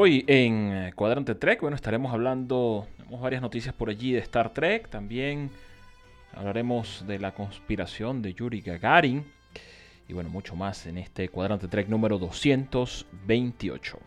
Hoy en eh, Cuadrante Trek, bueno, estaremos hablando, tenemos varias noticias por allí de Star Trek, también hablaremos de la conspiración de Yuri Gagarin. Y bueno, mucho más en este Cuadrante Trek número 228.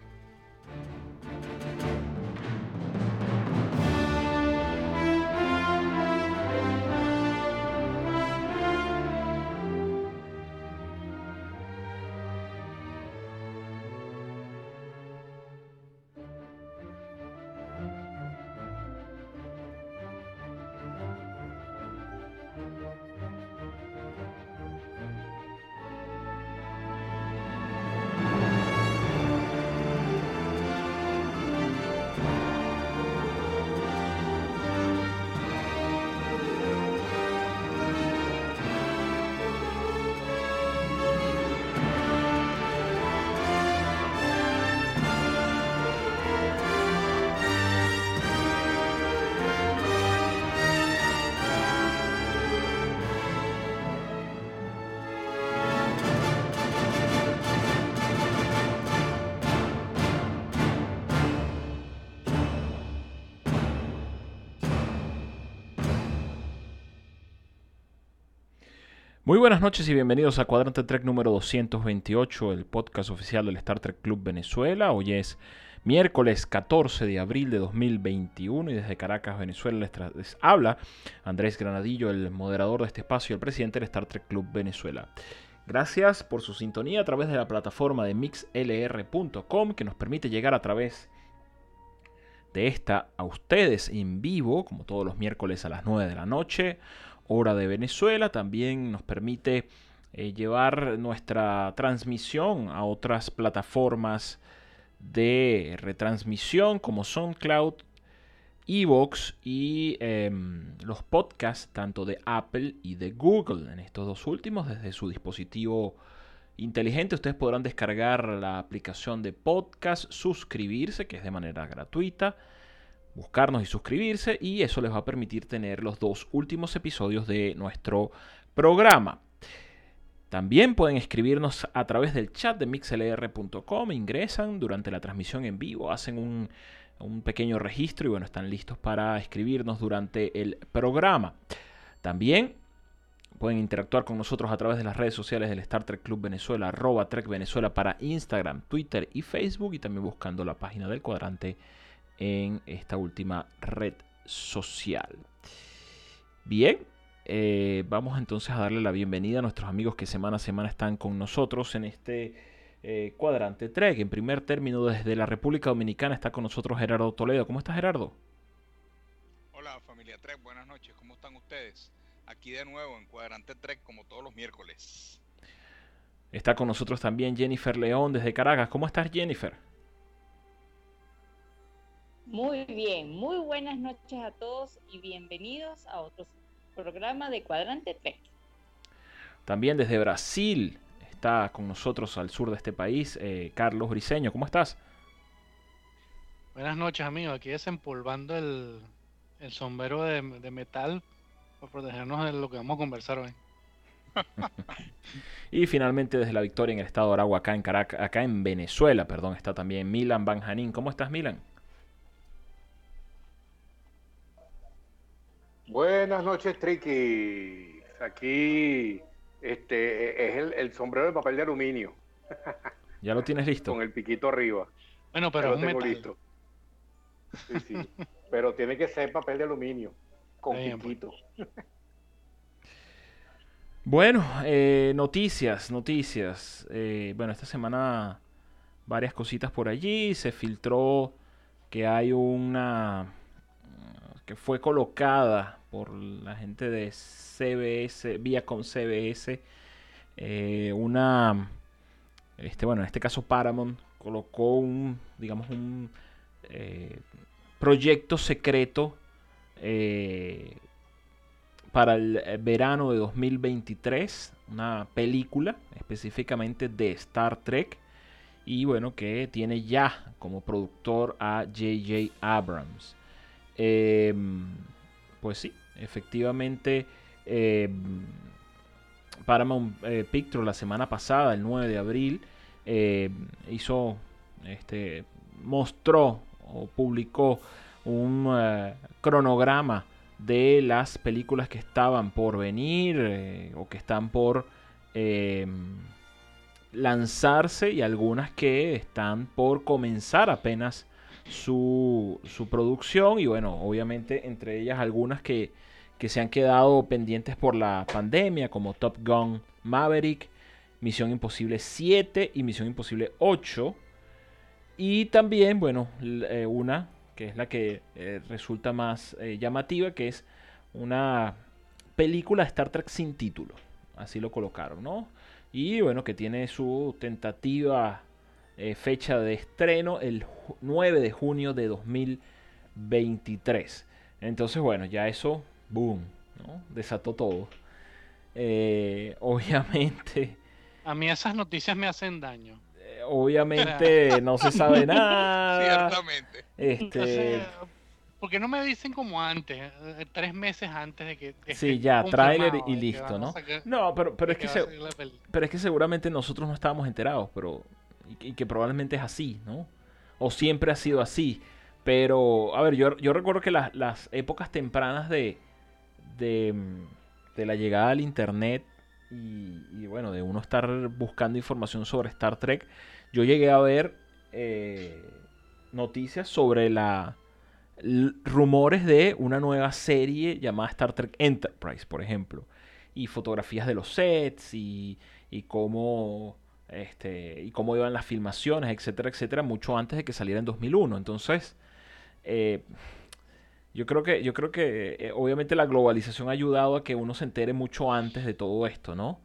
Muy buenas noches y bienvenidos a Cuadrante Trek número 228, el podcast oficial del Star Trek Club Venezuela. Hoy es miércoles 14 de abril de 2021 y desde Caracas, Venezuela, les, habla Andrés Granadillo, el moderador de este espacio y el presidente del Star Trek Club Venezuela. Gracias por su sintonía a través de la plataforma de mixlr.com que nos permite llegar a través de esta a ustedes en vivo, como todos los miércoles a las 9 de la noche hora de Venezuela. También nos permite eh, llevar nuestra transmisión a otras plataformas de retransmisión como SoundCloud, Evox y em, los podcasts tanto de Apple y de Google. En estos dos últimos, desde su dispositivo inteligente, ustedes podrán descargar la aplicación de podcast, suscribirse, que es de manera gratuita buscarnos y suscribirse y eso les va a permitir tener los dos últimos episodios de nuestro programa. También pueden escribirnos a través del chat de mixlr.com, ingresan durante la transmisión en vivo, hacen un, un, pequeño registro y bueno, están listos para escribirnos durante el programa. También pueden interactuar con nosotros a través de las redes sociales del Star Trek Club Venezuela, arroba Trek Venezuela para Instagram, Twitter y Facebook y también buscando la página del cuadrante en esta última red social. Bien, eh, vamos entonces a darle la bienvenida a nuestros amigos que semana a semana están con nosotros en este eh, cuadrante Trek. En primer término, desde la República Dominicana está con nosotros Gerardo Toledo. ¿Cómo estás, Gerardo? Hola, familia Trek. Buenas noches. ¿Cómo están ustedes? Aquí de nuevo en cuadrante Trek como todos los miércoles. Está con nosotros también Jennifer León desde Caracas. ¿Cómo estás, Jennifer? Muy bien, muy buenas noches a todos y bienvenidos a otro programa de Cuadrante Trek. También desde Brasil está con nosotros al sur de este país eh, Carlos Briseño. ¿Cómo estás? Buenas noches, amigos. Aquí desempolvando el, el sombrero de, metal para protegernos de lo que vamos a conversar hoy. y finalmente desde la victoria en el estado de Aragua, acá en Caracas, acá en Venezuela, perdón, está también Milan Banjanín. ¿Cómo estás, Milan? Buenas noches, Tricky. Aquí este, es el, sombrero de papel de aluminio. ¿Ya lo tienes listo? Con el piquito arriba. Bueno, pero lo tengo listo. Sí, sí. pero tiene que ser papel de aluminio, con pues. piquito. Bueno, eh, noticias, noticias. Eh, bueno, esta semana varias cositas por allí. Se filtró que hay una que fue colocada por la gente de CBS, Viacom CBS, eh, una, este, bueno, en este caso Paramount colocó un, digamos, un eh, proyecto secreto eh, para el verano de 2023, una película específicamente de Star Trek y bueno, que tiene ya como productor a JJ Abrams. Pues sí, efectivamente em, Paramount eh, Pictures la semana pasada, el 9 de abril, em, hizo este, mostró o publicó un eh, cronograma de las películas que estaban por venir eh, o que están por em, lanzarse y algunas que están por comenzar apenas su, su, producción y bueno, obviamente entre ellas algunas que, que se han quedado pendientes por la pandemia como Top Gun Maverick, Misión Imposible 7 y Misión Imposible 8 y también, bueno, eh, una que es la que eh, resulta más eh, llamativa, que es una película Star Trek sin título. Así lo colocaron, ¿no? Y bueno, que tiene su tentativa fecha de estreno el 9 de junio de 2023. Entonces, bueno, ya eso, boom, ¿no? Desató todo. obviamente. A mí esas noticias me hacen daño obviamente no se sabe nada. Ciertamente. Este... ¿Por qué no me dicen como antes, eh, tres meses antes de que... sí, ya, tráiler y listo, ¿no? no, pero, pero, es que pero es que seguramente nosotros no estábamos enterados, pero... Y, que probablemente es así, ¿no? O siempre ha sido así. Pero, a ver, yo, yo recuerdo que las, las épocas tempranas de, de, de la llegada al Internet y, bueno, de uno estar buscando información sobre Star Trek, yo llegué a ver eh, noticias sobre la rumores de una nueva serie llamada Star Trek Enterprise, por ejemplo, y fotografías de los sets y, y cómo este, y cómo iban las filmaciones, etcétera, etcétera, mucho antes de que saliera en 2001. Entonces, eh, yo creo que, yo creo que eh, obviamente la globalización ha ayudado a que uno se entere mucho antes de todo esto, ¿no?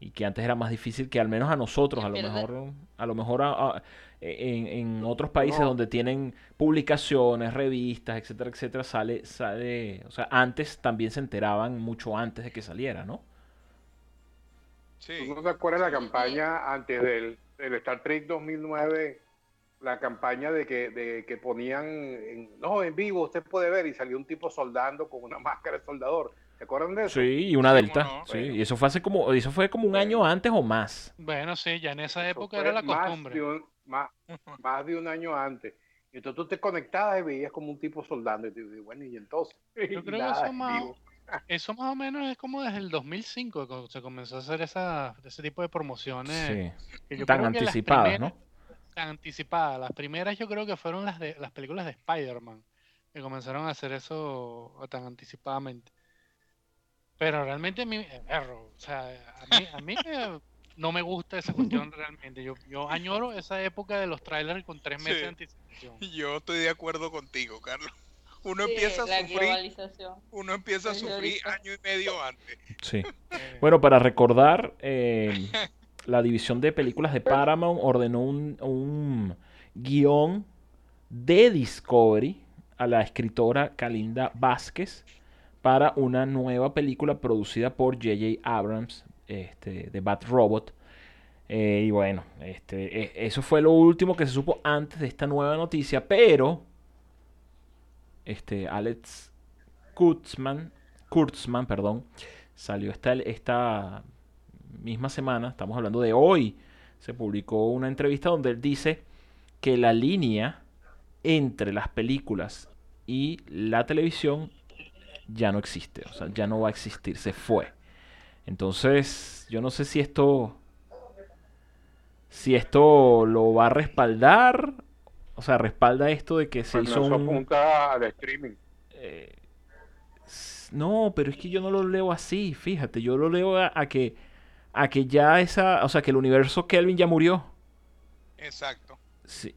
Y que antes era más difícil que al menos a nosotros, a lo mejor, a lo mejor en, otros países donde tienen publicaciones, revistas, etcétera, etcétera, sale, sale, o sea, antes también se enteraban mucho antes de que saliera, ¿no? Sí. ¿No te acuerdas la campaña antes del, del Star Trek 2009? la campaña de que, de que ponían, en, no, en vivo usted puede ver y salió un tipo soldando con una máscara de soldador. ¿Se acuerdan de eso? Sí, y una delta. Sí, y eso fue hace como, eso fue como un año antes o más. Bueno, sí, ya en esa época era la costumbre. Más de, un, más, de un año antes. Y entonces tú te conectabas y veías como un tipo soldando. Y te dices, bueno, y entonces. Yo creo que eso más, eso más o menos es como desde el 2005 cuando se comenzó a hacer esa, ese tipo de promociones. Sí. Tan anticipadas, ¿no? anticipada. Las primeras yo creo que fueron las de las películas de Spider-Man, que comenzaron a hacer eso tan anticipadamente. Pero realmente a mí, o sea, a mí, no me gusta esa cuestión realmente. Yo, yo añoro esa época de los trailers con tres meses de anticipación. Yo estoy de acuerdo contigo, Carlos. Uno empieza a sufrir. Uno empieza a sufrir año y medio antes. Sí. Bueno, para recordar, eh, la división de películas de Paramount ordenó un, guion de Discovery a la escritora Kalinda Vázquez para una nueva película producida por J.J. Abrams este, de Bat Robot. Eh, y bueno, este, e, eso fue lo último que se supo antes de esta nueva noticia, pero este, Alex Kurtzman, Kurtzman perdón, salió esta, esta misma semana, estamos hablando de hoy, se publicó una entrevista donde él dice que la línea entre las películas y la televisión ya no existe, o sea, ya no va a existir, se fue. Entonces, yo no sé si esto si esto lo va a respaldar, o sea, respalda esto de que se pues hizo un apunta al streaming. Eh, no, pero es que yo no lo leo así, fíjate, yo lo leo a que a que ya esa, o sea, que el universo Kelvin ya murió. Exacto.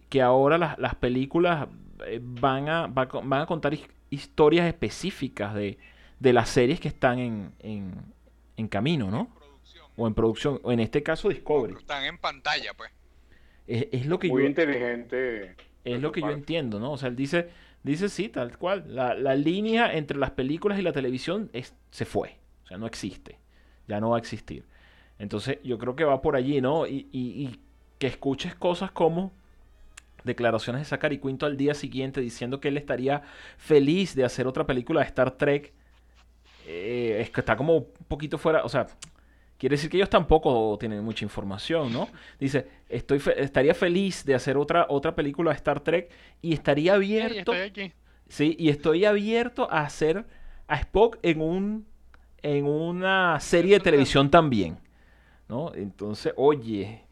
que ahora las, películas eh, van a, van a contar historias específicas de, de, las series que están en, en, camino, ¿no? o en producción, o en este caso Discovery. Están en pantalla, pues. Es, lo que Muy yo, inteligente. Es lo que yo entiendo, ¿no? O sea, él dice, dice sí, tal cual. La, la línea entre las películas y la televisión es, se fue. O sea, no existe. Ya no va a existir. Entonces yo creo que va por allí, ¿no? Y, que escuches cosas como declaraciones de Zachary Quinto al día siguiente diciendo que él estaría feliz de hacer otra película de Star Trek. Eh, es que está como un poquito fuera, o sea, quiere decir que ellos tampoco tienen mucha información, ¿no? Dice, estoy estaría feliz de hacer otra, otra película de Star Trek y estaría abierto... Sí, y estoy abierto a hacer a Spock en un en una serie de televisión también, ¿no? Entonces, oye,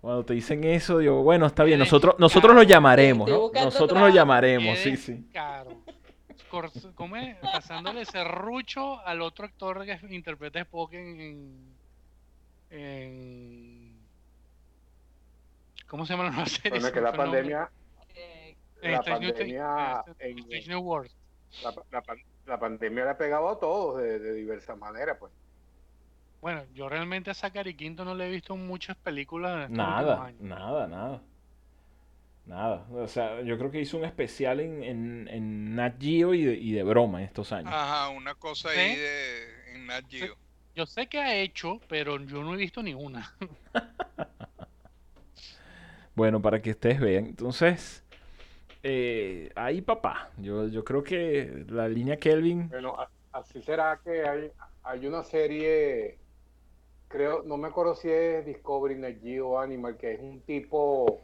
cuando te dicen eso, digo, bueno, está bien, nosotros, nosotros lo llamaremos, ¿no? Nosotros lo llamaremos, sí, sí. ¿Cómo es? Pasándole serrucho al otro actor que interpreta a Spock en, en, ¿Cómo se llama la nueva serie? Bueno, que la pandemia... la pandemia en, la, la, pandemia le ha pegado a todos de, de diversas maneras, pues. Bueno, yo realmente a Zachary Quinto no le he visto muchas películas. nada, nada, nada. Nada. O sea, yo creo que hizo un especial en, en, en Nat Geo y de, y de, broma en estos años. Ajá, una cosa ahí de en Nat Geo. Yo sé que ha hecho, pero yo no he visto ninguna. bueno, para que ustedes vean. Entonces, eh, ahí papá. Yo, yo creo que la línea Kelvin. Bueno, así será que hay, hay una serie creo, no me acuerdo si es Discovery Net o Animal, que es un tipo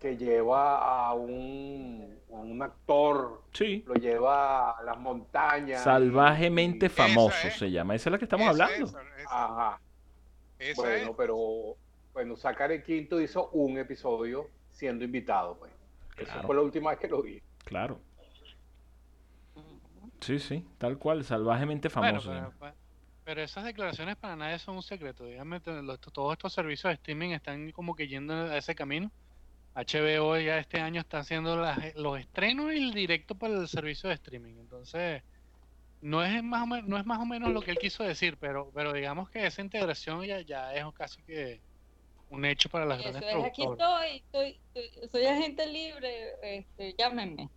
que lleva a un, un actor, sí. lo lleva a las montañas. Salvajemente famoso se llama, esa es la que estamos hablando. Ajá. bueno, pero bueno, Zachary Quinto hizo un episodio siendo invitado, pues. Esa fue la última vez que lo vi. Claro. Sí, sí, tal cual, salvajemente famoso. Pero esas declaraciones para nadie son un secreto. Dígame, todos estos servicios de streaming están como que yendo a ese camino. HBO ya este año está haciendo los estrenos y el directo para el servicio de streaming. Entonces, no es más o menos, no es más o menos lo que él quiso decir, pero, pero digamos que esa integración ya, ya es casi que un hecho para las grandes es, Aquí estoy, soy agente libre, este, llámenme.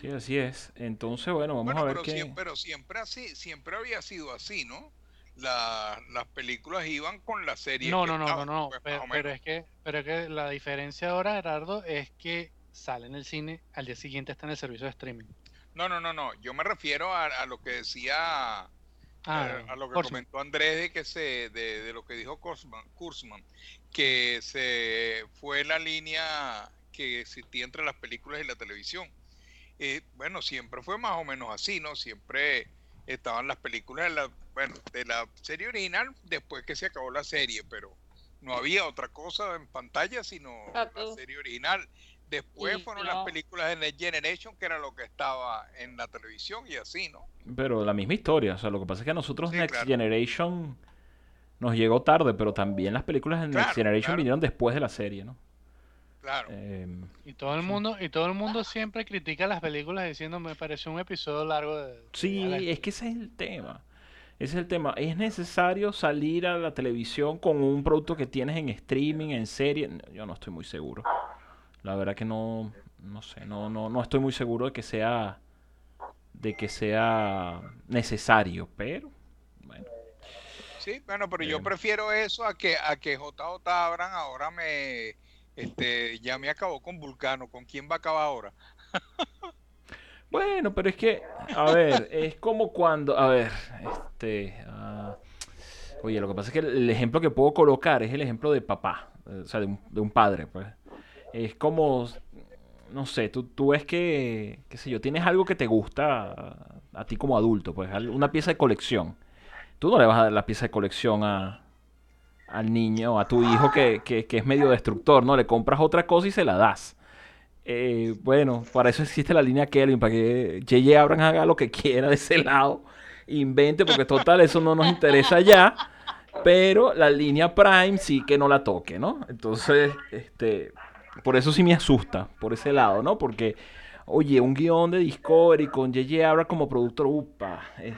Sí, así es. Entonces, bueno, vamos a ver pero qué... Siempre, pero siempre así, siempre había sido así, ¿no? La, las películas iban con la serie. No, no, no, no, no, pues, pero, es que, pero es que la diferencia ahora, Gerardo, es que sale en el cine, al día siguiente está en el servicio de streaming. No, no, no, no. Yo me refiero a, lo que decía, ah, eh, a lo que comentó Andrés de que se, de, de lo que dijo Kurzman, que se fue la línea que existía entre las películas y la televisión eh, bueno, siempre fue más o menos así, ¿no? Siempre estaban las películas de la, bueno, de la serie original después que se acabó la serie, pero no había otra cosa en pantalla sino la serie original. Después fueron las películas de Next Generation, que era lo que estaba en la televisión y así, ¿no? Pero la misma historia, o sea, lo que pasa es que a nosotros Next Generation nos llegó tarde, pero también las películas de Next Generation vinieron después de la serie, ¿no? Claro. Em, y todo el mundo y todo el mundo siempre critica las películas diciendo me pareció un episodio largo de Sí, es que ese es el tema. Ese es el tema. ¿Es necesario salir a la televisión con un producto que tienes en streaming, en serie? Yo no estoy muy seguro. La verdad que no no sé, no no no estoy muy seguro de que sea de que sea necesario, pero bueno. Sí, bueno, pero yo prefiero eso a que a que JJ Abran ahora me este, ya me acabó con Vulcano, ¿con quién va a acabar ahora? bueno, pero es que, a ver, es como cuando, a ver, este, uh, oye, lo que pasa es que el ejemplo que puedo colocar es el ejemplo de papá, o sea, de un, de un padre, pues. Es como, no sé, tú, tú ves que, qué sé yo, tienes algo que te gusta a, ti como adulto, pues, una pieza de colección. Tú no le vas a dar la pieza de colección a, al niño, a tu hijo que, que, es medio destructor, ¿no? Le compras otra cosa y se la das. Eh, bueno, para eso existe la línea Kelvin, para que J.J. Abrams haga lo que quiera de ese lado, invente, porque total, eso no nos interesa ya, pero la línea Prime sí que no la toque, ¿no? Entonces, este, por eso sí me asusta, por ese lado, ¿no? Porque, oye, un guion de Discovery con J.J. Abrams como productor, upa, es,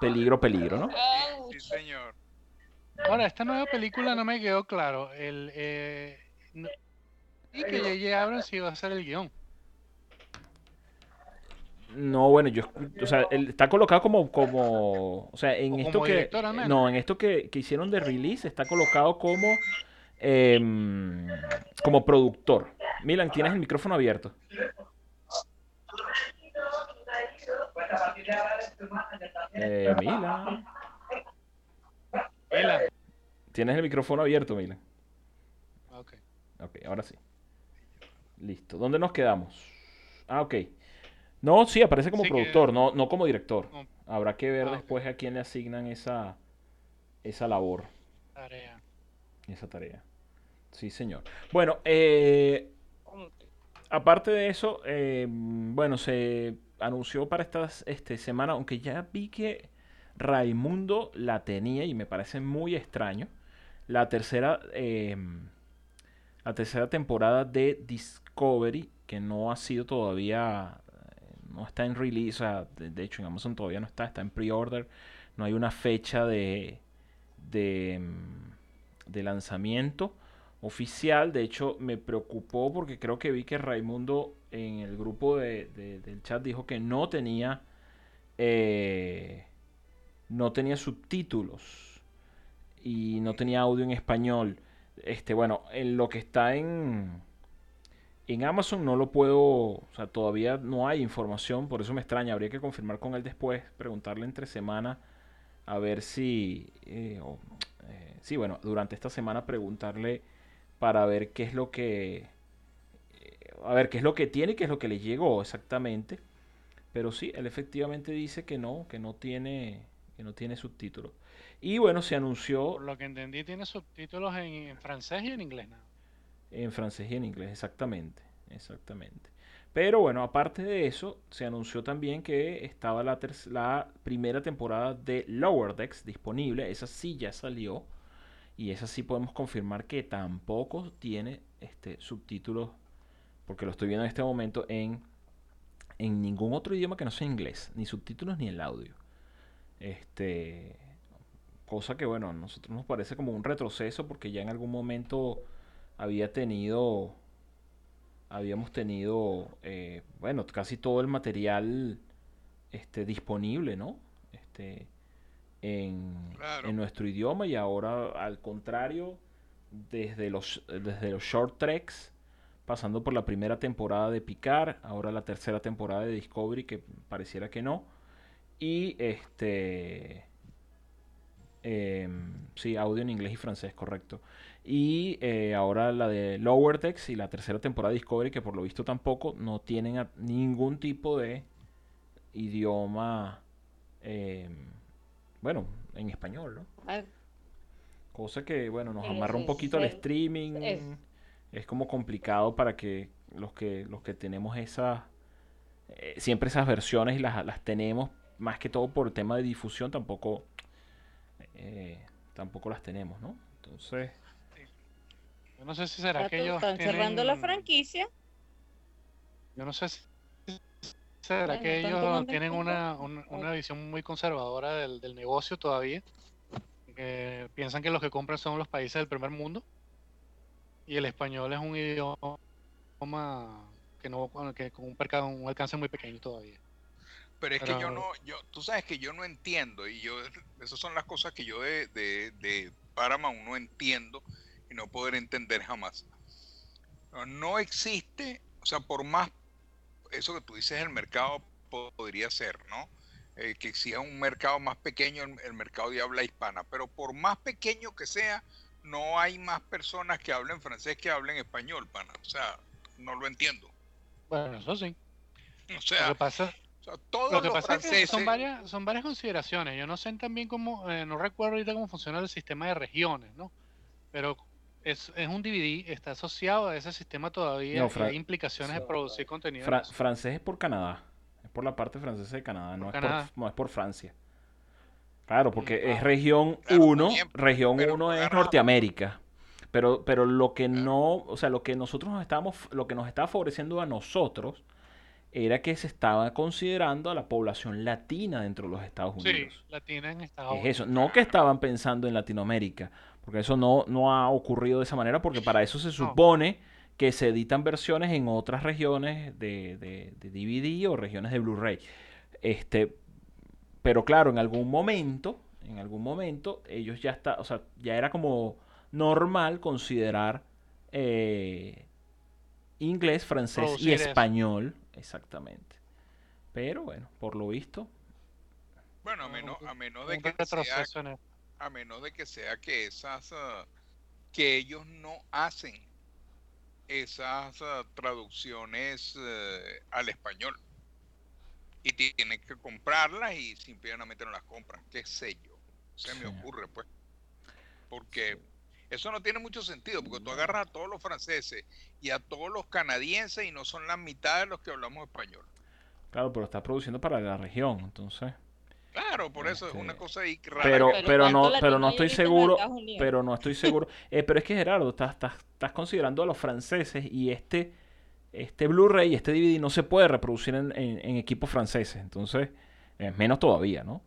peligro, peligro, ¿no? Sí, señor. Ahora, esta nueva película no me quedó claro. El, eh, y que J.J. Abrams iba a hacer el guion. No, bueno, yo, o sea, él está colocado como, como, o sea, en esto que, no, en esto que, que, hicieron de release está colocado como, eh, como productor. Milan, tienes el micrófono abierto. Eh, Mila. Mila. Tienes el micrófono abierto, Mila. Ok. Ok, ahora sí. Listo. ¿Dónde nos quedamos? Ah, ok. No, sí, aparece como productor, no, no como director. Habrá que ver ah, después a quién le asignan esa, esa labor. Tarea. Esa tarea. Sí, señor. Bueno, eh, aparte de eso, eh, bueno, se anunció para esta este, semana, aunque ya vi que Raimundo la tenía y me parece muy extraño, la tercera, eh, la tercera temporada de Discovery, que no ha sido todavía, no está en release, de, hecho en Amazon todavía no está, está en pre-order, no hay una fecha de, de, de lanzamiento oficial. De hecho, me preocupó porque creo que vi que Raimundo en el grupo de, del chat dijo que no tenía eh, no tenía subtítulos y no tenía audio en español. Este, bueno, en lo que está en en Amazon no lo puedo, o sea, todavía no hay información, por eso me extraña. Habría que confirmar con él después, preguntarle entre semana a ver si, eh, eh, sí, bueno, durante esta semana preguntarle para ver qué es lo que a ver qué es lo que tiene qué es lo que le llegó exactamente. Pero sí, él efectivamente dice que no, que no tiene que no tiene subtítulos. Y bueno, se anunció Por lo que entendí tiene subtítulos en, francés y en inglés, En francés y en inglés, exactamente, exactamente. Pero bueno, aparte de eso, se anunció también que estaba la, la primera temporada de Lower Decks disponible. Esa sí ya salió. Y esa sí podemos confirmar que tampoco tiene este, subtítulos, porque lo estoy viendo en este momento en, en ningún otro idioma que no sea inglés, ni subtítulos ni el audio. Este, cosa que bueno, a nosotros nos parece como un retroceso porque ya en algún momento había tenido, habíamos tenido, eh, bueno, casi todo el material este, disponible, ¿no? Este, en, nuestro idioma y ahora al contrario, desde los, desde los short treks, pasando por la primera temporada de Picard, ahora la tercera temporada de Discovery, que pareciera que no, y este... Em, sí, audio en inglés y francés, correcto. Y eh, ahora la de Lower Decks y la tercera temporada de Discovery, que por lo visto tampoco no tienen ningún tipo de idioma eh, bueno, en español, ¿no? Ah. Cosa que, bueno, nos amarra un poquito el streaming. Es. como complicado para que los que, los que tenemos esas, eh, siempre esas versiones y las, las tenemos, más que todo por el tema de difusión, tampoco, eh, tampoco las tenemos, ¿no? Entonces... Yo no sé si será que ellos están cerrando la franquicia. Yo no sé si ¿Será que ellos tienen una, una, visión muy conservadora del, del negocio todavía? Que piensan que los que compran son los países del primer mundo y el español es un idioma que no que con un, un alcance muy pequeño todavía. Pero es que yo no, yo, tú sabes que yo no entiendo y yo, esas son las cosas que yo de, de, de Paramount no entiendo y no poder entender jamás. No existe, o sea, por más eso que tú dices, el mercado podría ser, ¿no? Eh, que exista un mercado más pequeño, el, mercado de habla hispana, pero por más pequeño que sea, no hay más personas que hablen francés que hablen español, pana. O sea, no lo entiendo. Bueno, eso sí. O sea, lo que pasa, lo que pasa es que son varias, son varias consideraciones. Yo no sé también cómo, eh, no recuerdo ahorita cómo funciona el sistema de regiones, ¿no? Pero es, es, un DVD, está asociado a ese sistema todavía. No, hay implicaciones de producir contenido. francés es por Canadá. Es por la parte francesa de Canadá, no, es, Por, no es por Francia. Claro, porque es región 1, región 1 es Norteamérica. Pero, pero lo que no, o sea, lo que nosotros nos estábamos, lo que nos estaba favoreciendo a nosotros era que se estaba considerando a la población latina dentro de los Estados Unidos. Sí, latina en Estados Unidos. Es eso, no que estaban pensando en Latinoamérica. Porque eso no, no ha ocurrido de esa manera, porque para eso se supone que se editan versiones en otras regiones de, de, DVD o regiones de Blu-ray. Este, pero claro, en algún momento, en algún momento, ellos ya está, o sea, ya era como normal considerar eh, inglés, francés y español, exactamente. Pero bueno, por lo visto, Bueno, a menos, a menos de que sea, a menos de que sea que esas ah, que ellos no hacen esas ah, traducciones eh, al español. Y tienen que comprarlas y simplemente no las compran, qué sé yo, se me ocurre pues, porque eso no tiene mucho sentido, porque tú agarras a todos los franceses y a todos los canadienses y no son la mitad de los que hablamos español. Claro, pero está produciendo para la región, entonces. Claro, por eso es una este, cosa ahí rara. Pero, pero, no, pero no estoy seguro, pero no estoy seguro. Eh, pero es que Gerardo, estás, estás, estás considerando a los franceses y este, este Blu-ray, este DVD no se puede reproducir en, en, equipos franceses, entonces, menos todavía, ¿no?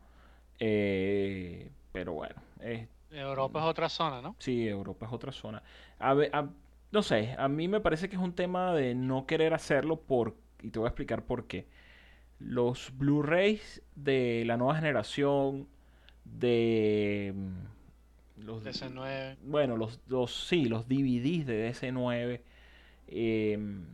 Eh, pero bueno. Europa es otra zona, ¿no? Sí, Europa es otra zona. A ver, no sé, a mí me parece que es un tema de no querer hacerlo por, y te voy a explicar por qué los Blu-rays de la nueva generación de mm, los DC9 bueno los, los sí los DVDs de DC9 em,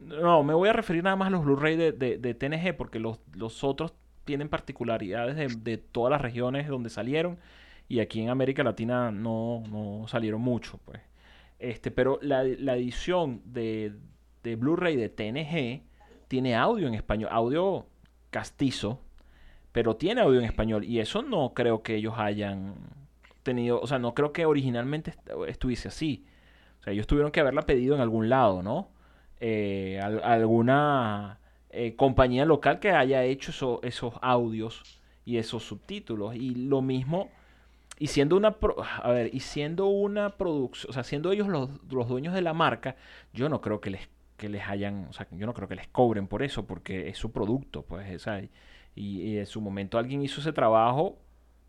no me voy a referir nada más a los Blu-ray de, de, TNG porque los, los, otros tienen particularidades de, de, todas las regiones donde salieron y aquí en América Latina no, no salieron mucho pues este pero la, la edición de, de Blu-ray de TNG tiene audio en español, audio castizo, pero tiene audio en español. Y eso no creo que ellos hayan tenido, o sea, no creo que originalmente estuviese así. O sea, ellos tuvieron que haberla pedido en algún lado, ¿no? Eh, alguna eh, compañía local que haya hecho esos audios y esos subtítulos. Y lo mismo, y siendo una, a ver, y siendo una producción, o sea, siendo ellos los, los dueños de la marca, yo no creo que les que les hayan, o sea, yo no creo que les cobren por eso, porque es su producto, pues, y, en su momento alguien hizo ese trabajo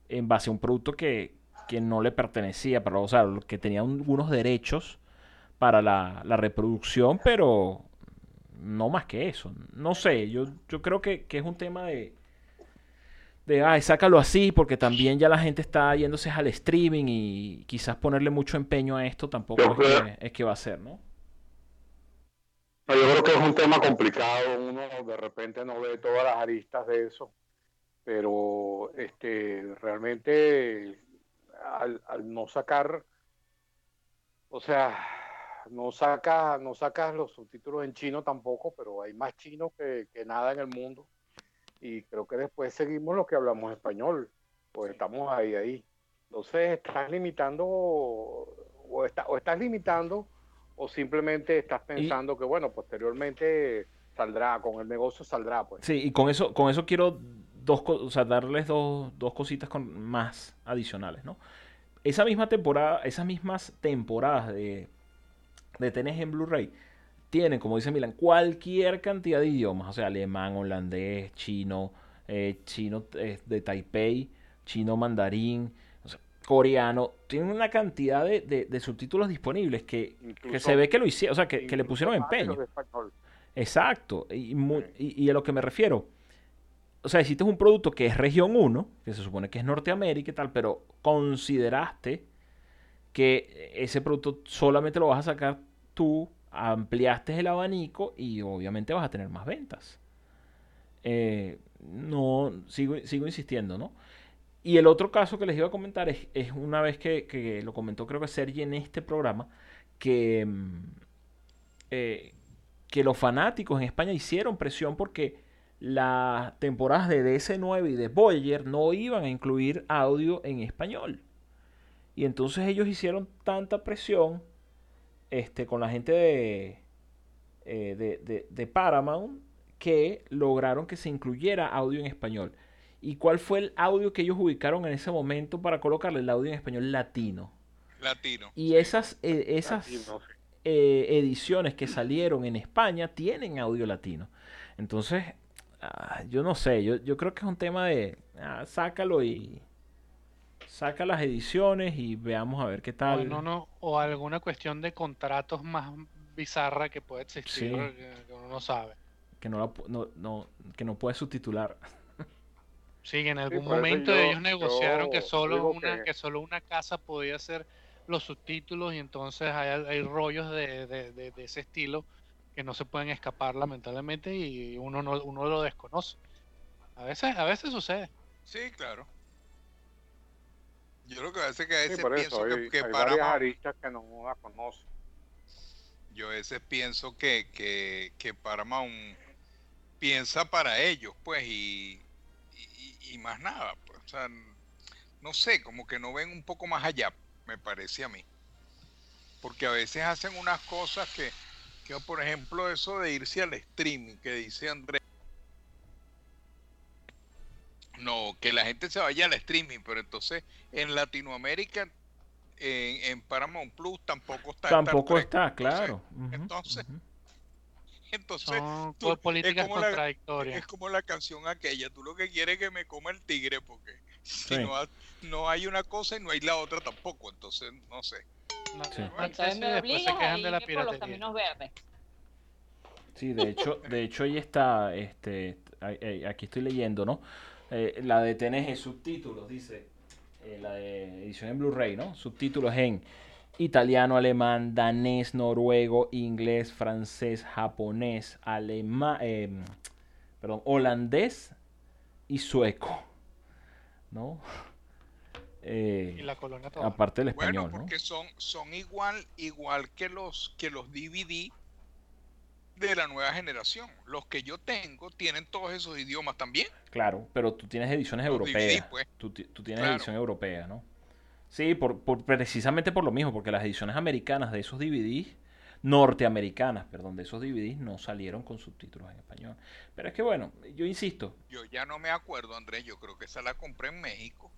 en base a un producto que, que no le pertenecía, pero, o sea, que tenía algunos derechos para la, reproducción, pero no más que eso. No sé, yo, yo creo que, es un tema de, de, ay, sácalo así, porque también ya la gente está yéndose al streaming y quizás ponerle mucho empeño a esto tampoco es que, es que va a ser, ¿no? yo creo que es un tema complicado, uno de repente no ve todas las aristas de eso, pero este realmente al, no sacar, o sea, no saca, no sacas los subtítulos en chino tampoco, pero hay más chinos que, nada en el mundo. Y creo que después seguimos lo que hablamos español, pues estamos ahí, ahí. Entonces estás limitando, o, o estás limitando o simplemente estás pensando que bueno, posteriormente saldrá, con el negocio saldrá, pues. Sí, y con eso, con eso quiero dos, o sea, darles dos, dos cositas con, más adicionales, ¿no? Esa misma temporada, esas mismas temporadas de, de TNG en Blu-ray tienen, como dice Milan, cualquier cantidad de idiomas, o sea, alemán, holandés, chino, eh, chino eh, de Taipei, chino mandarín, coreano, tiene una cantidad de, subtítulos disponibles que, se ve que lo hicieron, o sea, que, le pusieron empeño. Exacto, y, y, a lo que me refiero, o sea, hiciste un producto que es región 1, que se supone que es Norteamérica y tal, pero consideraste que ese producto solamente lo vas a sacar tú, ampliaste el abanico y obviamente vas a tener más ventas. Eh, no, sigo, sigo insistiendo, ¿no? Y el otro caso que les iba a comentar es, es una vez que, lo comentó creo que Sergi en este programa, que, mm, eh, que los fanáticos en España hicieron presión porque las temporadas de DS9 y de Voyager no iban a incluir audio en español. Y entonces ellos hicieron tanta presión este, con la gente de, eh, de, de, de Paramount que lograron que se incluyera audio en español. ¿Y cuál fue el audio que ellos ubicaron en ese momento para colocarle el audio en español latino? Latino. Y esas, eh, esas eh, ediciones que salieron en España tienen audio latino. Entonces, ah, yo no sé, yo, yo, creo que es un tema de ah, sácalo y saca las ediciones y veamos a ver qué tal. O, no, no, o alguna cuestión de contratos más bizarra que puede existir que, uno no sabe. Que no, no, no, que no puede subtitular. Sí, en algún momento ellos negociaron que solo una que... solo una casa podía hacer los subtítulos y entonces hay, rollos de, ese estilo que no se pueden escapar lamentablemente y uno no uno lo desconoce. A veces a veces sucede. Sí, claro. Yo lo que a veces que a veces pienso que, que Paramount, que no la conocen. Yo a veces pienso que, que, que Paramount piensa para ellos, pues, y, y, más nada, pues, o sea, no sé, como que no ven un poco más allá, me parece a mí. Porque a veces hacen unas cosas que, que por ejemplo, eso de irse al streaming, que dice Andrés, no, que la gente se vaya al streaming, pero entonces en Latinoamérica, en, Paramount Plus tampoco está. Tampoco está, claro. Entonces, entonces Son políticas es contradictorias. es como la canción aquella, tú lo que quieres es que me coma el tigre, porque si no, no, hay una cosa y no hay la otra tampoco, entonces no sé. sí. después se quejan de la piratería. Sí, de hecho, de hecho ahí está, este, aquí estoy leyendo, ¿no? Eh, la de TNG subtítulos, dice, eh, la de edición en Blu-ray, ¿no? Subtítulos en italiano, alemán, danés, noruego, inglés, francés, japonés, alemán, em, perdón, holandés y sueco, ¿no? Eh, y la colonia toda. Aparte del español, bueno, porque son, son igual, igual que los, que los DVD de la nueva generación. Los que yo tengo tienen todos esos idiomas también. Claro, pero tú tienes ediciones europeas. Pues. Tú, tienes edición europea, ¿no? Sí, por, precisamente por lo mismo, porque las ediciones americanas de esos DVDs, norteamericanas, perdón, de esos DVDs no salieron con subtítulos en español. Pero es que bueno, yo insisto. Yo ya no me acuerdo, Andrés, yo creo que esa la compré en México.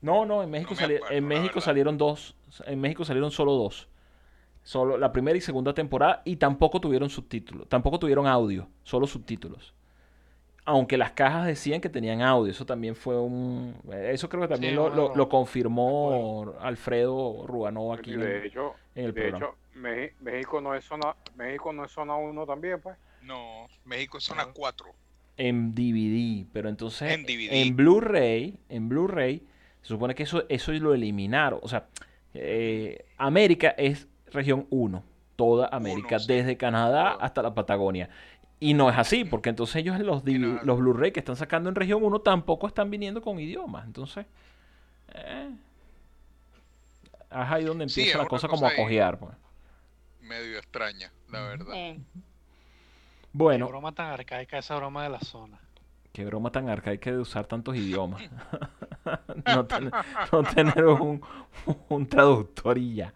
No, no, en México, en México salieron dos, en México salieron solo dos. Solo la primera y segunda temporada y tampoco tuvieron subtítulos, tampoco tuvieron audio, solo subtítulos. Aunque las cajas decían que tenían audio, eso también fue un... Eso creo que también lo, lo, confirmó Alfredo Ruanó aquí de hecho, en el de hecho, México no es zona, México no es zona 1 también, pues. No, México es zona 4. En DVD, pero entonces en, en Blu-ray, en Blu-ray, se supone que eso, eso lo eliminaron. O sea, eh, América es región 1, toda América, desde Canadá hasta la Patagonia. Y no es así, porque entonces ellos los, los Blu-ray que están sacando en región 1 tampoco están viniendo con idiomas. Entonces, eh, es ahí donde empieza la cosa, como a cojear. Pues. Medio extraña, la verdad. Bueno. Qué broma tan arcaica esa broma de la zona. Qué broma tan arcaica de usar tantos idiomas. no, tener un, un traductor y ya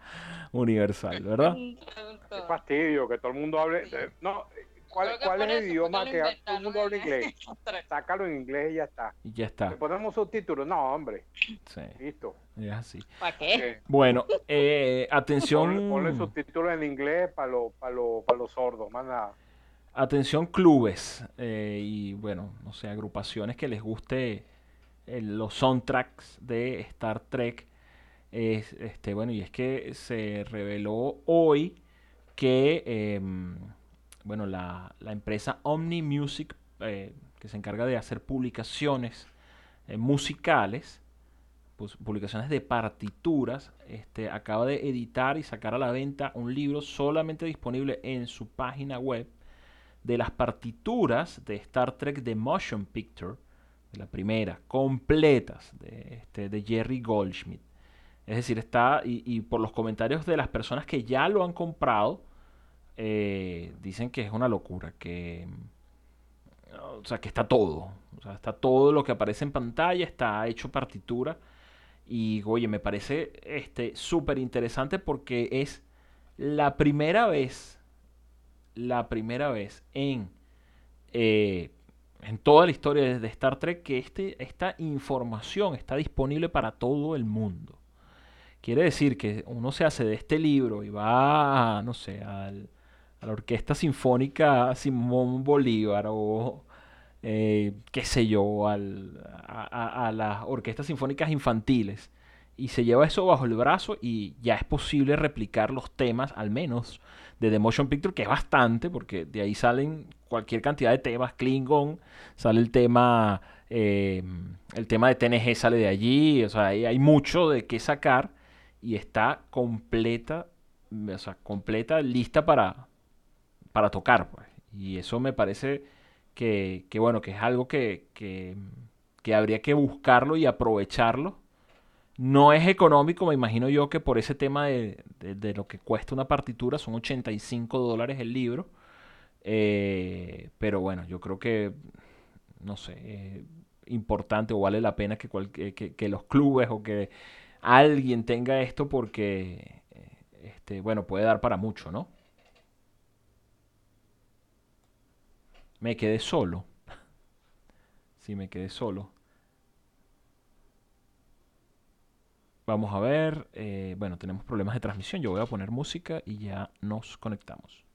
universal, ¿verdad? Qué fastidio, que todo el mundo hable. No, ¿cuál, cuál es el idioma que todo el mundo habla inglés? Sácalo en inglés y ya está. Y ya está. ¿Le ponemos subtítulos? No, hombre. Sí. Listo. Es así. ¿Para qué? Bueno, eh, atención. Ponle, subtítulos en inglés para los para para los sordos, más nada. Atención clubes eh, y bueno, no sé, agrupaciones que les guste eh, los soundtracks de Star Trek es, este, bueno, y es que se reveló hoy que em, bueno, la, empresa Omni Music, eh, que se encarga de hacer publicaciones eh, musicales, pues, publicaciones de partituras, este, acaba de editar y sacar a la venta un libro solamente disponible en su página web de las partituras de Star Trek The Motion Picture, de la primera, completas, de, este, de Jerry Goldschmidt. Es decir, está, y, por los comentarios de las personas que ya lo han comprado, eh, dicen que es una locura, que, o sea, que está todo. Está todo lo que aparece en pantalla, está hecho partitura. Y, oye, me parece este súper interesante porque es la primera vez, la primera vez en, eh, en toda la historia de Star Trek que este, esta información está disponible para todo el mundo. Quiere decir que uno se hace de este libro y va, no sé, a la Orquesta Sinfónica Simón Bolívar o, eh, qué sé yo, al, a, las orquestas sinfónicas infantiles y se lleva eso bajo el brazo y ya es posible replicar los temas, al menos, de The Motion Picture, que es bastante, porque de ahí salen cualquier cantidad de temas, Klingon, sale el tema, eh, el tema de TNG sale de allí, o sea, hay mucho de qué sacar y está completa, o sea, completa, lista para, para tocar. Pues. Y eso me parece que, bueno, que es algo que, que, que habría que buscarlo y aprovecharlo. No es económico, me imagino yo que por ese tema de, lo que cuesta una partitura, son 85 dólares el libro. Eh, pero bueno, yo creo que, no sé, importante o vale la pena que, que, los clubes o que alguien tenga esto porque, este, bueno, puede dar para mucho, ¿no? Me quedé solo. sí, me quedé solo. Vamos a ver. Eh, bueno, tenemos problemas de transmisión. Yo voy a poner música y ya nos conectamos.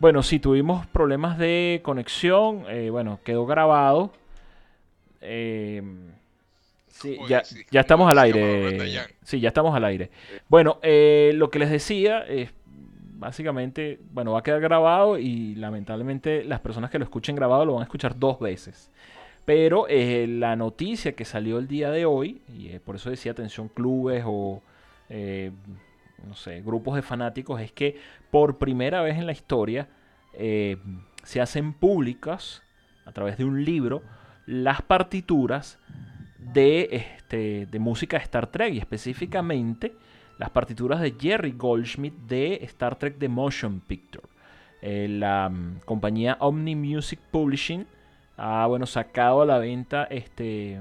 Bueno, sí, tuvimos problemas de conexión. Eh, bueno, quedó grabado. Eh, sí, ya, ya, estamos al aire. Sí, ya estamos al aire. Bueno, eh, lo que les decía es básicamente, bueno, va a quedar grabado y lamentablemente las personas que lo escuchen grabado lo van a escuchar dos veces. Pero la noticia que salió el día de hoy, y por eso decía atención clubes o no sé, grupos de fanáticos, es que por primera vez en la historia eh, se hacen públicas a través de un libro las partituras de, este, de música de Star Trek y específicamente las partituras de Jerry Goldschmidt de Star Trek The Motion Picture. Eh, la mm, compañía Omni Music Publishing ha bueno, sacado a la venta este,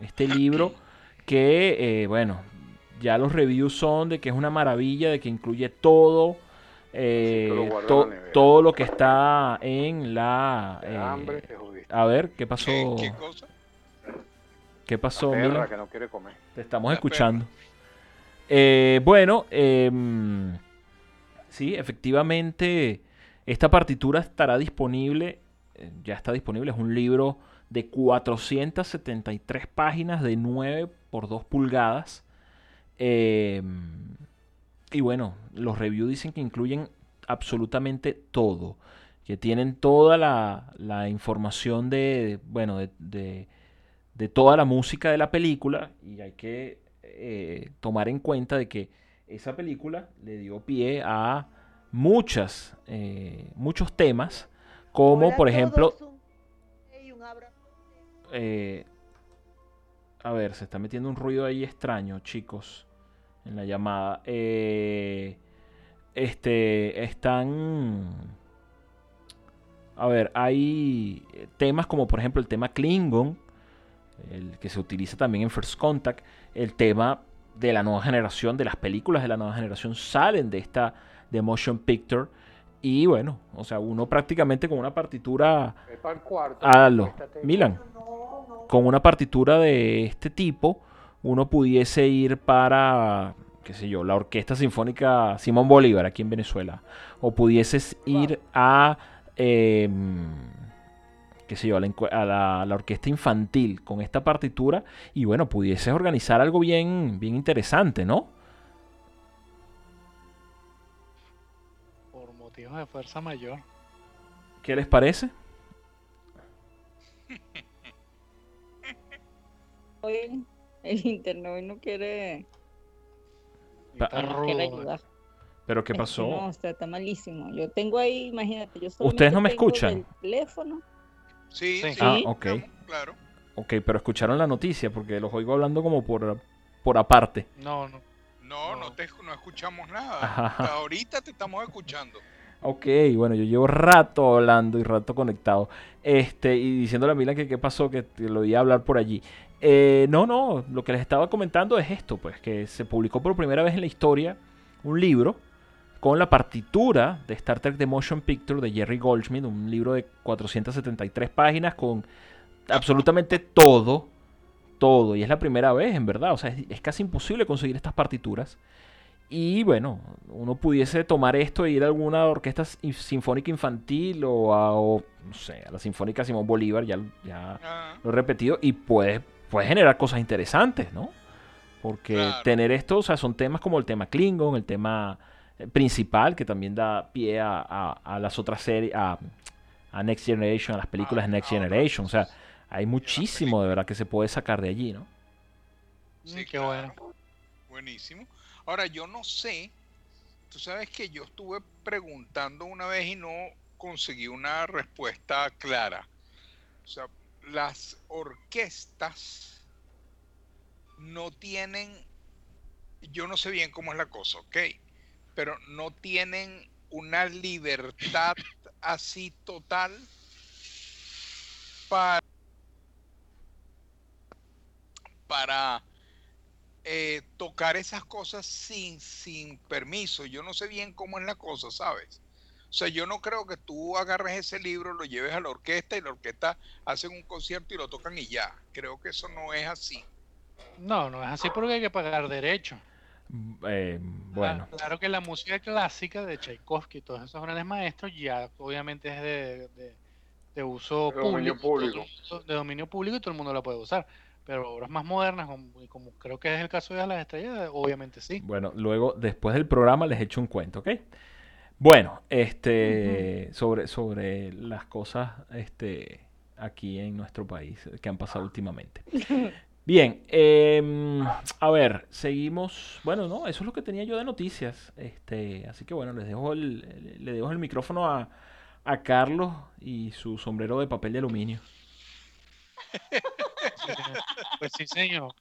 este libro que, eh, bueno, ya los reviews son de que es una maravilla, de que incluye todo. Eh, todo lo que está en la... Eh, a ver, ¿qué pasó? ¿Qué, cosa? ¿Qué pasó, Mila? que no quiere comer. Te estamos escuchando. Eh, bueno, em, sí, efectivamente, esta partitura estará disponible, ya está disponible, es un libro de 473 páginas de 9 por 2 pulgadas. Em, y bueno, los reviews dicen que incluyen absolutamente todo. Que tienen toda la, información de, bueno, de, toda la música de la película. Y hay que eh, tomar en cuenta de que esa película le dio pie a muchas, eh, muchos temas. Como por ejemplo... Eh, A ver, se está metiendo un ruido ahí extraño, chicos, en la llamada. Eh, este, están... A ver, hay temas como por ejemplo el tema Klingon, el que se utiliza también en First Contact, el tema de la nueva generación, de las películas de la nueva generación salen de esta de Motion Picture. Y bueno, o sea, uno prácticamente con una partitura... a lo, Milan, con una partitura de este tipo, uno pudiese ir para, qué sé yo, la Orquesta Sinfónica Simón Bolívar aquí en Venezuela. O pudieses ir a... Eh, qué sé yo, a, la, orquesta infantil con esta partitura y bueno, pudieses organizar algo bien, bien interesante, ¿no? Por motivos de fuerza mayor. ¿Qué les parece? el internet hoy no quiere, ¿Pero qué pasó? no, está, malísimo. Yo tengo ahí, imagínate, yo ¿Ustedes no me escuchan? El teléfono Sí, sí. Ah, ok. Claro. Ok, pero escucharon la noticia porque los oigo hablando como por, por aparte. No, no. No, no, te, no escuchamos nada. ahorita te estamos escuchando. Ok, bueno, yo llevo rato hablando y rato conectado. Este, y diciéndole a Mila que qué pasó, que lo oía hablar por allí. Eh, no, no, lo que les estaba comentando es esto, pues, que se publicó por primera vez en la historia un libro con la partitura de Star Trek The Motion Picture de Jerry Goldsmith, un libro de 473 páginas con absolutamente todo, todo. Y es la primera vez, en verdad. O sea, es, casi imposible conseguir estas partituras. Y bueno, uno pudiese tomar esto e ir a alguna orquesta sinfónica infantil o a, no sé, a la Sinfónica Simón Bolívar, ya, ya ah. lo he repetido, y puede, puede generar cosas interesantes, ¿no? Porque tener esto, o sea, son temas como el tema Klingon, el tema principal que también da pie a, las otras series, a, Next Generation, a las películas de Next Generation. O sea, hay muchísimo de verdad que se puede sacar de allí, ¿no? Sí, qué bueno. Buenísimo. Ahora, yo no sé, tú sabes que yo estuve preguntando una vez y no conseguí una respuesta clara. O sea, las orquestas no tienen, yo no sé bien cómo es la cosa, ¿ok? pero no tienen una libertad así total para, para eh, tocar esas cosas sin, sin permiso. Yo no sé bien cómo es la cosa, ¿sabes? O sea, yo no creo que tú agarres ese libro, lo lleves a la orquesta y la orquesta hacen un concierto y lo tocan y ya. Creo que eso no es así. No, no es así porque hay que pagar derecho. Eh, bueno. Claro, que la música clásica de Tchaikovsky y todos esos grandes maestros ya obviamente es de, uso público, de dominio público y todo el mundo la puede usar. Pero obras más modernas, como, creo que es el caso de las estrellas, obviamente sí. Bueno, luego, después del programa, les echo un cuento, ¿ok? Bueno, este, sobre, sobre las cosas este, aquí en nuestro país que han pasado últimamente. Bien, em, a ver, seguimos. Bueno, no, eso es lo que tenía yo de noticias. Este, así que bueno, les dejo el, le dejo el micrófono a, a Carlos y su sombrero de papel de aluminio. Pues sí, señor.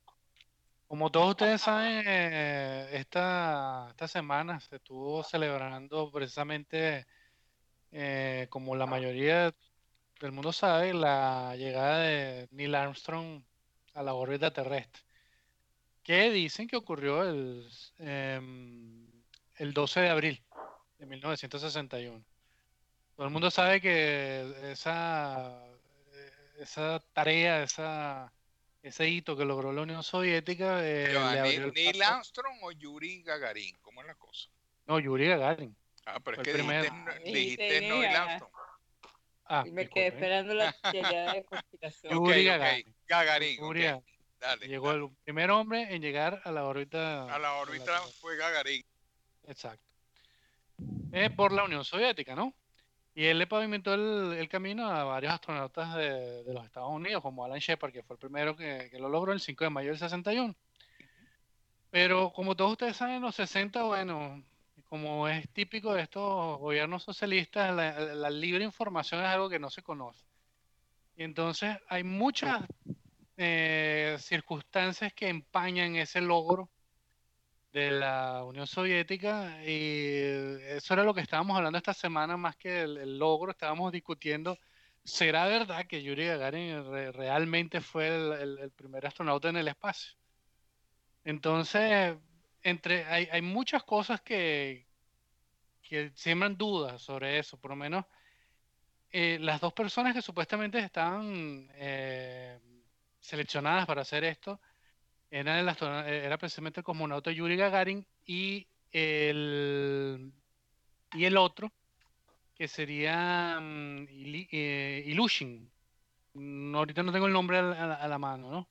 Como todos ustedes saben, eh, esta, esta semana se estuvo celebrando precisamente, eh, como la mayoría del mundo sabe, la llegada de Neil Armstrong a la órbita terrestre. Que dicen que ocurrió el, em, el 12 de abril de 1961. Todo el mundo sabe que esa, esa tarea, esa, ese hito que logró la Unión Soviética. Eh, ¿Neil Armstrong o Yuri Gagarin? ¿Cómo es la cosa? No, Yuri Gagarin. Ah, pero es que dijiste, dijiste Neil Armstrong. Ah, y me quedé esperando la teoría de conspiración. Yuri Gagarin. Llegó el primer hombre en llegar a la órbita. A la órbita fue Gagarin. Exacto. Eh, por la Unión Soviética, ¿no? Y él le pavimentó el, camino a varios astronautas de, los Estados Unidos, como Alan Shepard, que fue el primero que, que, lo logró el 5 de mayo del 61. Pero como todos ustedes saben, en los 60, bueno, como es típico de estos gobiernos socialistas, la, libre información es algo que no se conoce. Y entonces hay muchas eh, circunstancias que empañan ese logro de la Unión Soviética y eso era lo que estábamos hablando esta semana más que el, logro, estábamos discutiendo, ¿será verdad que Yuri Gagarin realmente fue el, primer astronauta en el espacio? Entonces, entre, hay, hay muchas cosas que, que siembran dudas sobre eso, por lo menos eh, las dos personas que supuestamente estaban eh, seleccionadas para hacer esto era, el era precisamente el cosmonauta Yuri Gagarin y el, y el otro, que sería um, Ilushin. ahorita no tengo el nombre a la, mano, ¿no?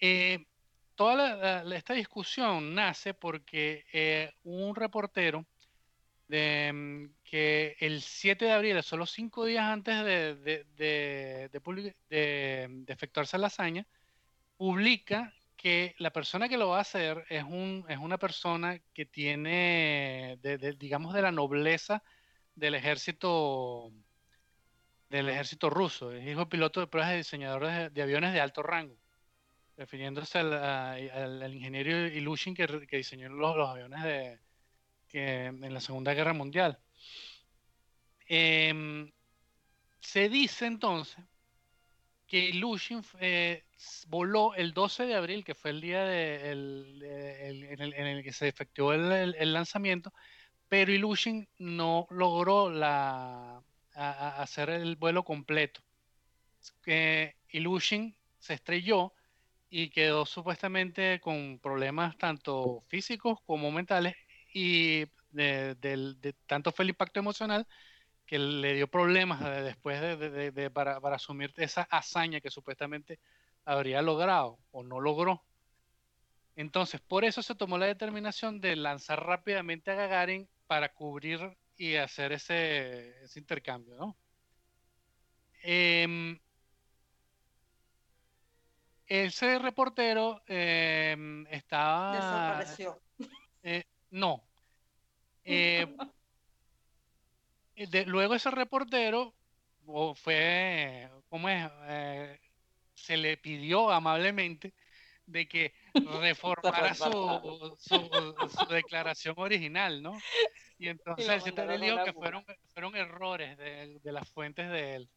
Eh, toda esta discusión nace porque eh, un reportero de, mm, que el 7 de abril, solo cinco días antes de, de, de efectuarse la hazaña, publica que la persona que lo va a hacer es, un, es una persona que tiene, digamos, de la nobleza del ejército del ejército ruso. Es hijo piloto de pruebas de diseñadores de, aviones de alto rango, refiriéndose al, ingeniero Ilushin que, diseñó los, aviones de, en la Segunda Guerra Mundial. Em, se dice entonces que Ilushin eh, voló el 12 de abril, que fue el día de, en, el, que se efectuó el, lanzamiento, pero Ilushin no logró hacer el vuelo completo. Ilushin se estrelló y quedó supuestamente con problemas tanto físicos como mentales y de, tanto fue el impacto emocional que le dio problemas después de, para, para, asumir esa hazaña que supuestamente habría logrado o no logró. Entonces, por eso se tomó la determinación de lanzar rápidamente a Gagarin para cubrir y hacer ese, intercambio, ¿no? Em, ese reportero em, estaba... Desapareció. Eh, no, luego ese reportero fue, ¿cómo es? Eh, se le pidió amablemente de que reformara su, su, declaración original, ¿no? Y entonces se le dijo que fueron, fueron errores de, de, las fuentes de él.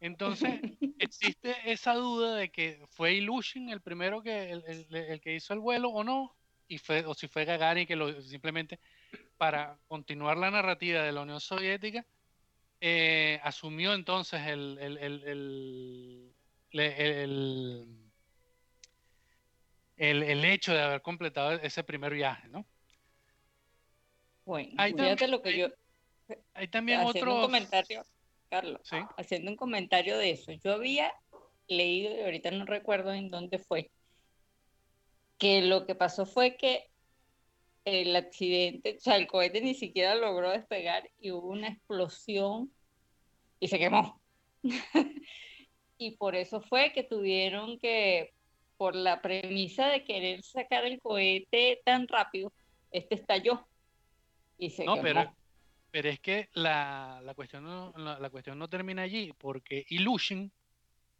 Entonces, existe esa duda de que fue Illusion el primero que el, el, el, que hizo el vuelo o no, y fue, o si fue Gagarin que lo simplemente para continuar la narrativa de la Unión Soviética, eh, asumió entonces el, el, hecho de haber completado ese primer viaje, ¿no? Bueno, fíjate lo que yo... Hay también otro... Un comentario, Carlos, haciendo un comentario de eso. Yo había leído, y ahorita no recuerdo en dónde fue, que lo que pasó fue que el accidente, o sea, el cohete ni siquiera logró despegar y hubo una explosión y se quemó. y por eso fue que tuvieron que, por la premisa de querer sacar el cohete tan rápido, este estalló y se no, Pero, pero es que la, la cuestión no, la, cuestión no termina allí, porque Illusion,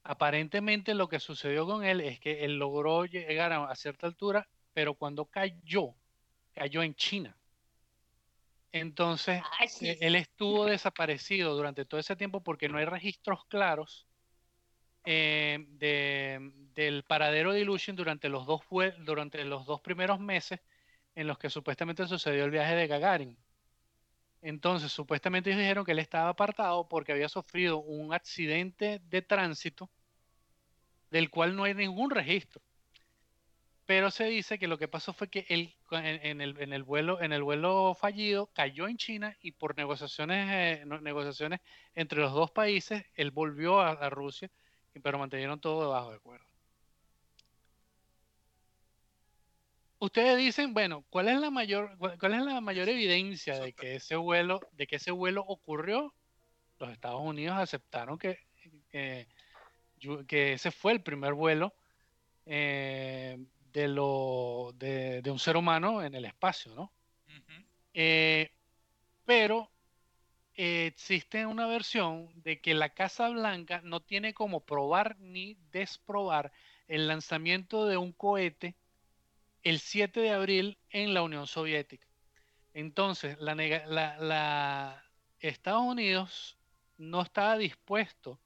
aparentemente lo que sucedió con él es que él logró llegar a cierta altura, pero cuando cayó, cayó en China. Entonces, eh, él estuvo desaparecido durante todo ese tiempo porque no hay registros claros eh, del paradero de Illusion durante los, dos, durante los dos primeros meses en los que supuestamente sucedió el viaje de Gagarin. Entonces, supuestamente ellos dijeron que él estaba apartado porque había sufrido un accidente de tránsito del cual no hay ningún registro pero se dice que lo que pasó fue que él en, el, vuelo en el vuelo fallido cayó en China y por negociaciones eh, negociaciones entre los dos países él volvió a, Rusia pero mantenieron todo debajo de acuerdo. Ustedes dicen bueno cuál es la mayor cuál es la mayor evidencia de que ese vuelo de que ese vuelo ocurrió los Estados Unidos aceptaron que que ese fue el primer vuelo eh, de, lo, de, un ser humano en el espacio, ¿no? Eh, pero existe una versión de que la Casa Blanca no tiene como probar ni desprobar el lanzamiento de un cohete el 7 de abril en la Unión Soviética. Entonces, la, Estados Unidos no estaba dispuesto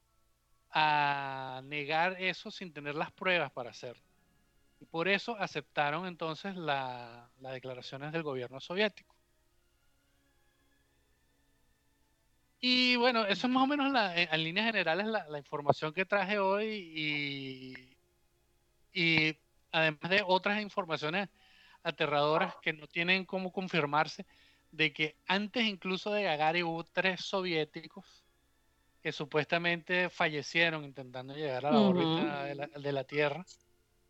a negar eso sin tener las pruebas para hacerlo. Y por eso aceptaron entonces las declaraciones del gobierno soviético. Y bueno, eso es más o menos en líneas generales la, información que traje hoy y, y además de otras informaciones aterradoras que no tienen cómo confirmarse, de que antes incluso de Gagarin hubo tres soviéticos que supuestamente fallecieron intentando llegar a la órbita de la, Tierra.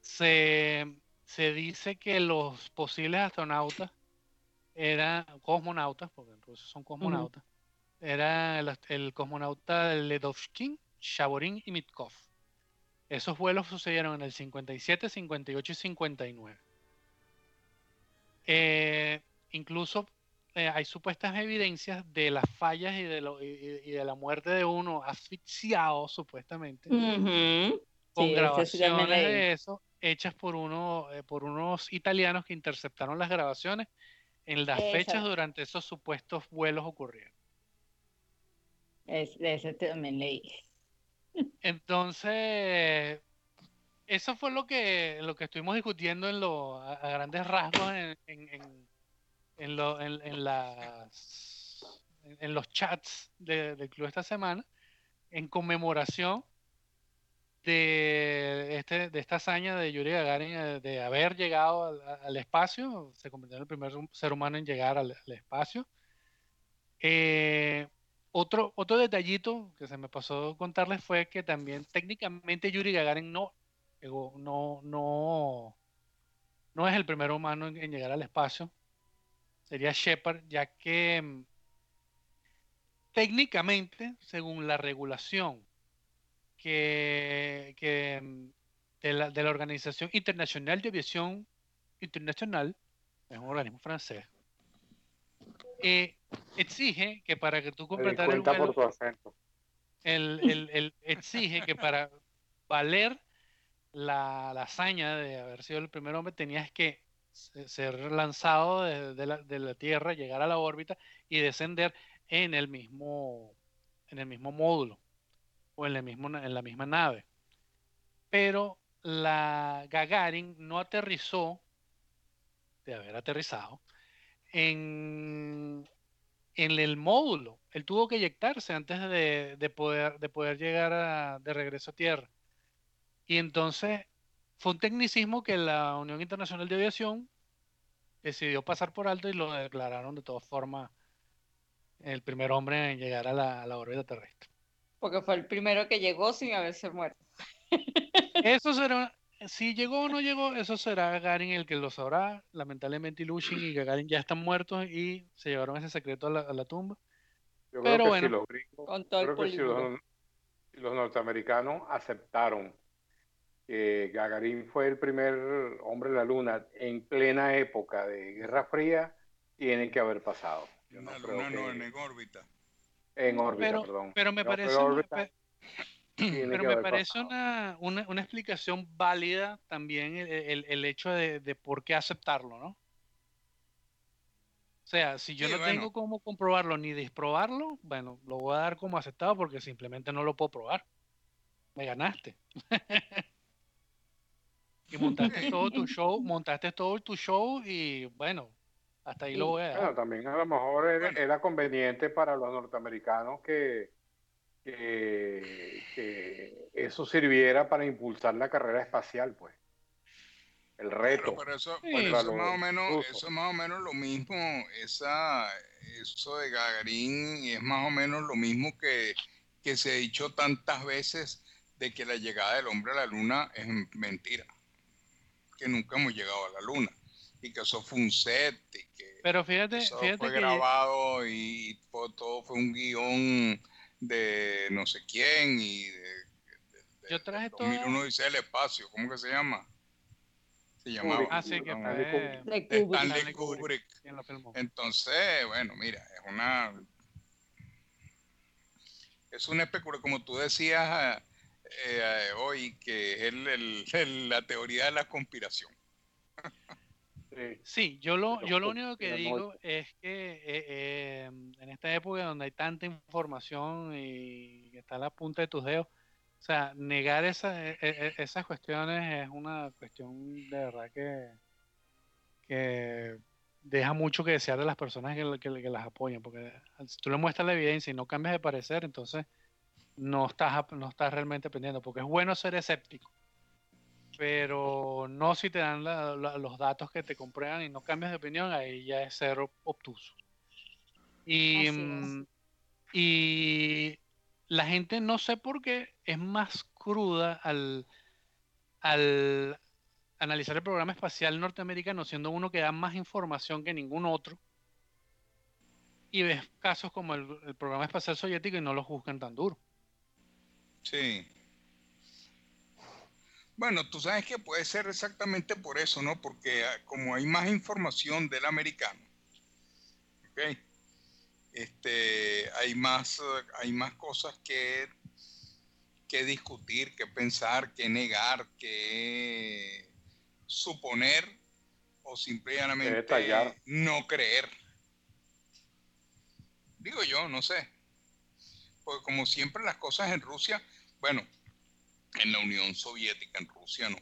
Se, dice que los posibles astronautas eran cosmonautas, porque en ruso son cosmonautas, era el, cosmonauta Ledovskin, Shaborin y Mitkov. Esos vuelos sucedieron en el 57, 58 y 59. Eh, incluso eh, hay supuestas evidencias de las fallas y de, lo, y, de la muerte de uno asfixiado, supuestamente, con grabaciones de eso, hechas por, uno, eh, por unos italianos que interceptaron las grabaciones en las fechas durante esos supuestos vuelos ocurrieron. Es, de ese también leí. Entonces, eso fue lo que, lo que estuvimos discutiendo en lo, a, grandes rasgos en, en, en, lo, en, las, en los chats del club esta semana, en conmemoración de, este, de esta hazaña de Yuri Gagarin eh, de haber llegado al, espacio, se convirtió en el primer ser humano en llegar al, espacio. Eh, otro, otro detallito que se me pasó contarles fue que también técnicamente Yuri Gagarin no no, no, no es el primer humano en, llegar al espacio. Sería Shepard, ya que mm, técnicamente, según la regulación que, mm, de, la, de, la, Organización Internacional de Aviación Internacional, es un organismo francés, eh, exige que para que tú completar el vuelo, el, el, el, exige que para valer la, hazaña de haber sido el primer hombre tenías que ser lanzado de, la, Tierra, llegar a la órbita y descender en el mismo, en el mismo módulo o en, la misma nave. Pero la Gagarin no aterrizó, de haber aterrizado, en, en el módulo. Él tuvo que eyectarse antes de, poder, de poder llegar de regreso a Tierra. Y entonces fue un tecnicismo que la Unión Internacional de Aviación decidió pasar por alto y lo declararon de todas formas el primer hombre en llegar a la, órbita terrestre. Porque fue el primero que llegó sin haberse muerto. Eso será, si llegó o no llegó, eso será Gagarin el que lo sabrá. Lamentablemente Ilushin y Gagarin ya están muertos y se llevaron ese secreto a la, tumba. Pero bueno, los los norteamericanos aceptaron que Gagarin fue el primer hombre en la Luna en plena época de Guerra Fría, tiene que haber pasado. la Luna no, en órbita. En órbita, perdón. Pero me parece, pero me parece una, una, una, explicación válida también el, el, hecho de, de, por qué aceptarlo, ¿no? O sea, si yo no tengo cómo comprobarlo ni disprobarlo, bueno, lo voy a dar como aceptado porque simplemente no lo puedo probar. Me ganaste. y montaste todo tu show, montaste todo tu show y bueno, hasta ahí lo voy a dejar. Bueno, también a lo mejor era, conveniente para los norteamericanos que, que, eso sirviera para impulsar la carrera espacial, pues. El reto. Pero, eso, más o menos, eso es más o menos lo mismo, esa, eso de Gagarin es más o menos lo mismo que, que se ha dicho tantas veces de que la llegada del hombre a la luna es mentira que nunca hemos llegado a la luna y que eso fue un set y que pero fíjate, eso fue grabado y todo fue un guion de no sé quién y de, yo traje todo uno dice el espacio ¿cómo que se llama? se llamaba. Ah, sí, que Stanley Kubrick, entonces bueno mira es una es una especulación, como tú decías eh, hoy, que es la teoría de la conspiración. Sí, yo lo, yo lo único que digo es que eh, en esta época donde hay tanta información y está a la punta de tus dedos, o sea, negar esa, e, e, esas cuestiones es una cuestión de verdad que, que deja mucho que desear de las personas que, que, las apoyan, porque si tú le muestras la evidencia y no cambias de parecer, entonces no estás, no estás realmente aprendiendo, porque es bueno ser escéptico, pero no si te dan los datos que te comprueban y no cambias de opinión, ahí ya es ser obtuso. Y, mm, y la gente no sé por qué es más cruda al, al, analizar el programa espacial norteamericano, siendo uno que da más información que ningún otro, y ves casos como el, programa espacial soviético y no lo juzgan tan duro. Sí. Bueno, tú sabes que puede ser exactamente por eso, ¿no? Porque ah, como hay más información del americano, ¿ok? Este, hay más, hay más cosas que, que discutir, que pensar, que negar, que suponer o simplemente no creer. Digo yo, no sé. Porque como siempre las cosas en Rusia, bueno, en la Unión Soviética, en Rusia no.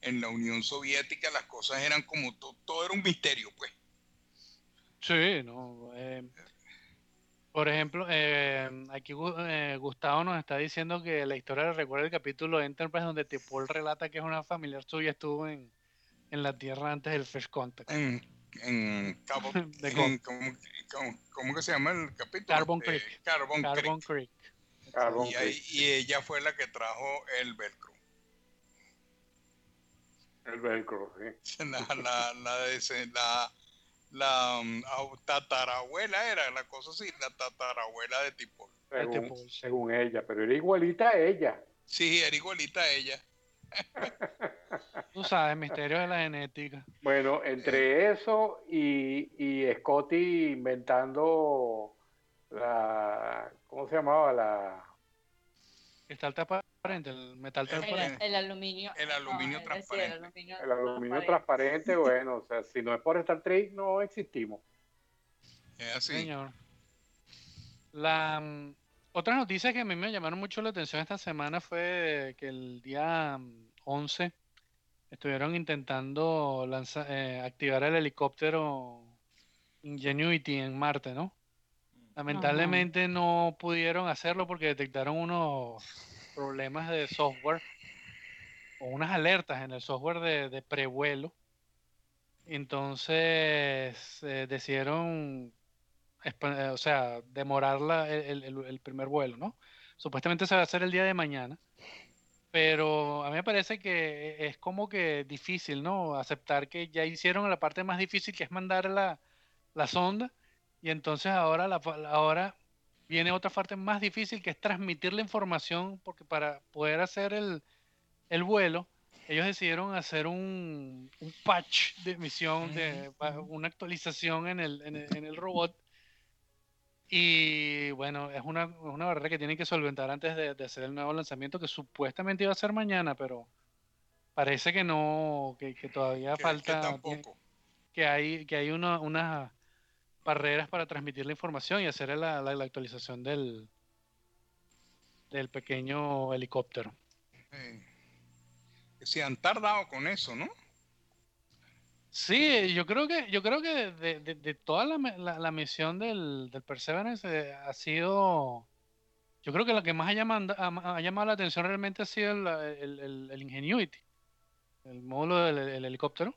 En la Unión Soviética las cosas eran como todo era un misterio, pues. Sí, no. Eh, por ejemplo, eh, aquí eh, Gustavo nos está diciendo que la historia recuerda el capítulo de Enterprise donde Tipol relata que es una familiar suya estuvo en, en la Tierra antes del First Contact. En, en Cabo, ¿cómo, que se llama el capítulo? Carbon eh, Creek. Carbon, Creek. Y, ella fue la que trajo el velcro. El velcro, sí. La, la, la, la, um, tatarabuela era la cosa así, la tatarabuela de Tipol. Según, según ella, pero era igualita a ella. Sí, era igualita a ella. Tú sabes, misterio de la genética. Bueno, entre eso y, y Scotty inventando la. ¿Cómo se llamaba? La. Cristal transparente, el metal transparente. El, aluminio. El aluminio transparente. el aluminio, transparente. bueno, o sea, si no es por Star Trek, no existimos. Es así. Señor. La. Mm, otra noticia que a mí me llamaron mucho la atención esta semana fue que el día 11 mm, estuvieron intentando lanzar, eh, activar el helicóptero Ingenuity en Marte, ¿no? Lamentablemente no pudieron hacerlo porque detectaron unos problemas de software o unas alertas en el software de, prevuelo. Entonces eh, decidieron eh, o sea, demorar el, primer vuelo, ¿no? Supuestamente se va a hacer el día de mañana, pero a mí me parece que es como que difícil, ¿no? Aceptar que ya hicieron la parte más difícil, que es mandar la, sonda, y entonces ahora, la, ahora viene otra parte más difícil, que es transmitir la información, porque para poder hacer el, vuelo, ellos decidieron hacer un, patch de misión, de, una actualización en el, en el robot. Y bueno, es una, una barrera que tienen que solventar antes de, hacer el nuevo lanzamiento que supuestamente iba a ser mañana, pero parece que no, que, todavía falta. Que, hay, que hay unas barreras para transmitir la información y hacer la, la, actualización del, del pequeño helicóptero. que se han tardado con eso, ¿no? Sí, yo creo que, yo creo que de, de, toda la, la, misión del, del Perseverance eh, ha sido, yo creo que lo que más ha llamado, ha, llamado la atención realmente ha sido el, el, el, Ingenuity, el módulo del helicóptero.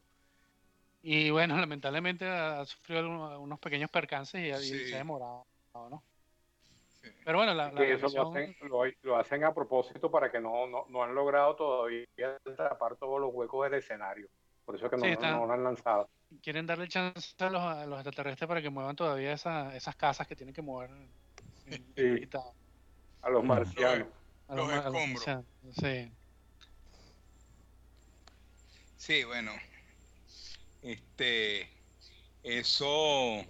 Y bueno, lamentablemente ha sufrido unos pequeños percances y, se ha demorado, ¿no? Pero bueno, la, eso lo, hacen, lo, hacen, a propósito para que no, no, no han logrado todavía tapar todos los huecos del escenario. Por eso que no, lo han lanzado. Quieren darle chance a los, extraterrestres para que muevan todavía esas casas que tienen que mover. sí. A los marcianos. A los, escombros. sí. Sí, bueno. Este. Eso.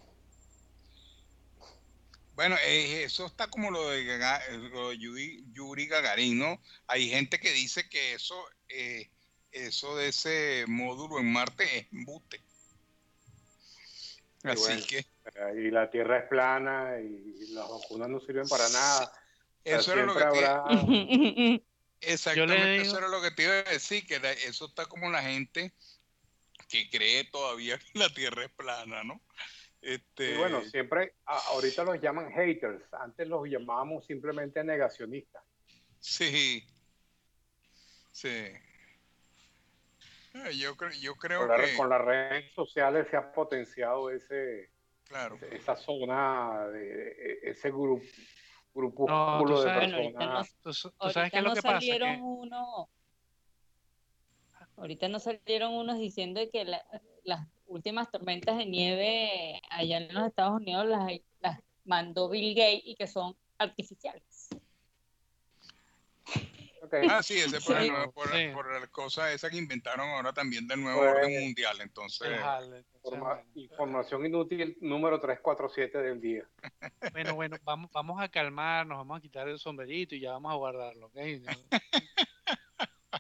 Bueno, eh, eso está como lo de, Yuri, Gagarin, ¿no? Hay gente que dice que eso, eh, eso de ese módulo en Marte es embute. Así que. Y la Tierra es plana y las vacunas no sirven para nada. Eso era lo que te... Exactamente, eso era lo que te iba a decir, que eso está como la gente que cree todavía que la Tierra es plana, ¿no? Este... Y bueno, siempre, ahorita los llaman haters, antes los llamábamos simplemente negacionistas. Sí, sí. Eh, yo, creo, yo creo con que... con las redes sociales se ha potenciado ese, claro. esa zona, de, e, ese grupo grupúsculo de personas. ¿Tú, sabes qué es lo que pasa? Uno, ahorita no salieron unos diciendo que las últimas tormentas de nieve allá en los Estados Unidos las, las mandó Bill Gates y que son artificiales. Ah, sí, ese por, la cosa esa que inventaron ahora también del nuevo orden pues, mundial. Entonces, información inútil número 347 del día. Bueno, bueno, vamos, vamos a calmarnos, vamos a quitar el sombrerito y ya vamos a guardarlo, ¿ok?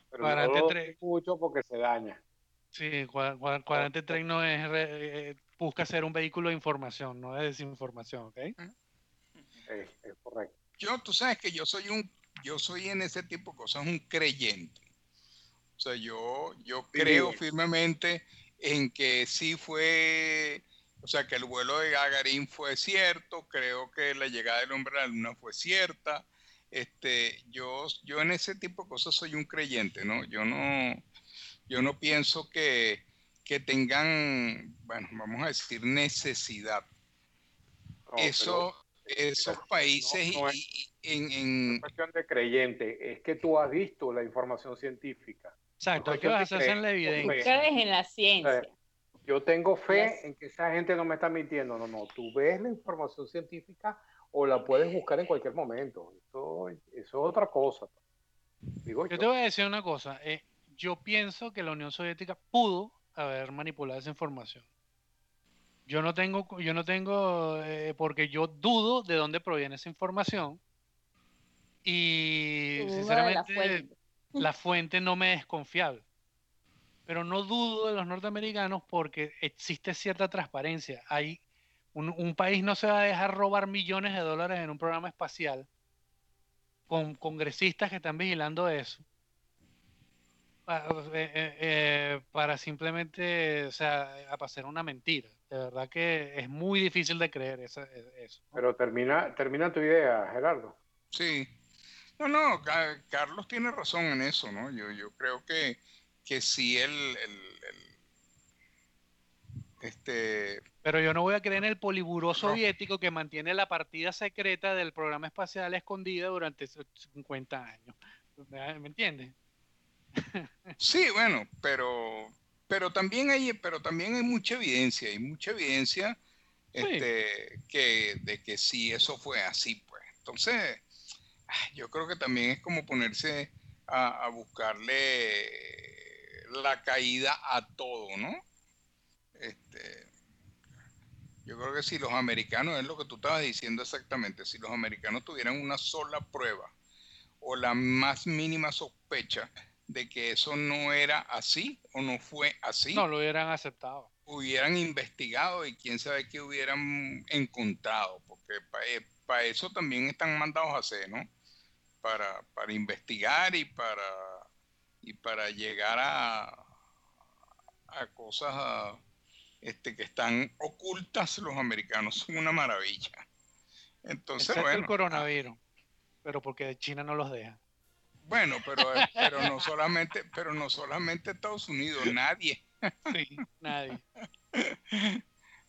Pero mucho porque se daña. Sí, cuadrante 3 no es, eh, busca ser un vehículo de información, no es desinformación, ¿ok? es correcto. Yo, tú sabes que yo soy un yo soy en ese tipo de cosas un creyente. O sea, yo, yo creo firmemente en que sí fue, o sea, que el vuelo de Gagarin fue cierto, creo que la llegada del hombre a la luna fue cierta. Este, yo, yo en ese tipo de cosas soy un creyente, ¿no? Yo no, yo no pienso que, que tengan, bueno, vamos a decir, necesidad. Eso, esos países y, en, cuestión de creyente, es que tú has visto la información científica. Exacto, ¿qué vas a hacer en la evidencia? en la ciencia. yo tengo fe en que esa gente no me está mintiendo. No, no, tú ves la información científica o la puedes buscar en cualquier momento. Eso, es otra cosa. yo, te voy a decir una cosa. Eh, yo pienso que la Unión Soviética pudo haber manipulado esa información. Yo no tengo, yo no tengo, eh, porque yo dudo de dónde proviene esa información. Y sinceramente, la fuente. no me es confiable. Pero no dudo de los norteamericanos porque existe cierta transparencia. Hay un, país no se va a dejar robar millones de dólares en un programa espacial con congresistas que están vigilando eso. Para, eh, eh, eh, para simplemente, o sea, a pasar una mentira. De verdad que es muy difícil de creer eso. Pero termina, termina tu idea, Gerardo. Sí, no, no, Carlos tiene razón en eso, ¿no? Yo, yo creo que, que sí el, este... Pero yo no voy a creer en el poliburó soviético que mantiene la partida secreta del programa espacial escondida durante 50 años. ¿Me entiendes? Sí, bueno, pero pero también hay pero también hay mucha evidencia, hay mucha evidencia este, que de que sí eso fue así, pues. Entonces, yo creo que también es como ponerse a, buscarle la caída a todo, ¿no? Este, yo creo que si los americanos, es lo que tú estabas diciendo exactamente, si los americanos tuvieran una sola prueba o la más mínima sospecha de que eso no era así o no fue así. No lo hubieran aceptado. Hubieran investigado y quién sabe qué hubieran encontrado, porque para eso también están mandados a hacer, ¿no? para, para investigar y para, y para llegar a, a cosas este, que están ocultas, los americanos son una maravilla. Entonces, bueno. el coronavirus, pero porque China no los deja. Bueno, pero, pero no solamente, pero no solamente Estados Unidos, nadie. Sí, nadie.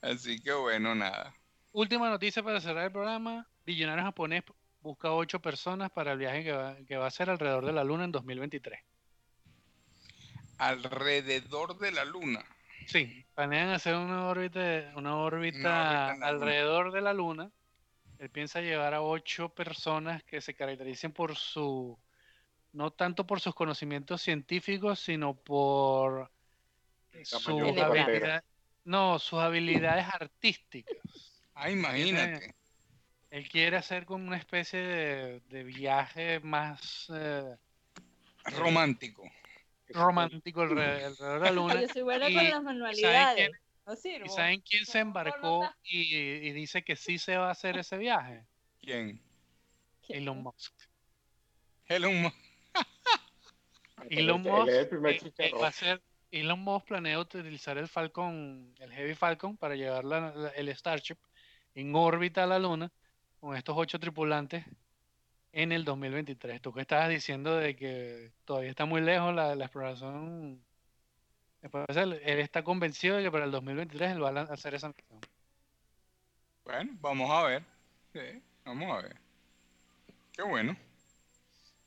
Así que bueno, nada. Última noticia para cerrar el programa. Billonario japonés busca ocho personas para el viaje que va, que va a ser alrededor de la Luna en 2023. Alrededor de la Luna. Sí, planean hacer una órbita, una órbita, alrededor de la Luna. Él piensa llevar a ocho personas que se caractericen por su, no tanto por sus conocimientos científicos, sino por sus habilidades, no, sus habilidades artísticas. Ah, imagínate. Él quiere hacer como una especie de, viaje más eh, romántico. Romántico alrededor de la luna. Yo soy buena con las manualidades. ¿Y saben quién se embarcó y, dice que sí se va a hacer ese viaje? ¿Quién? Elon Musk. Elon Musk. Elon Musk eh, eh, va a ser Elon Musk planea utilizar el Falcon, el Heavy Falcon, para llevar el Starship en órbita a la Luna con estos ocho tripulantes en el 2023. Tú que estabas diciendo de que todavía está muy lejos la, exploración. Él, está convencido de que para el 2023 él va a hacer esa misión. Bueno, vamos a ver. Sí, vamos a ver. Qué bueno.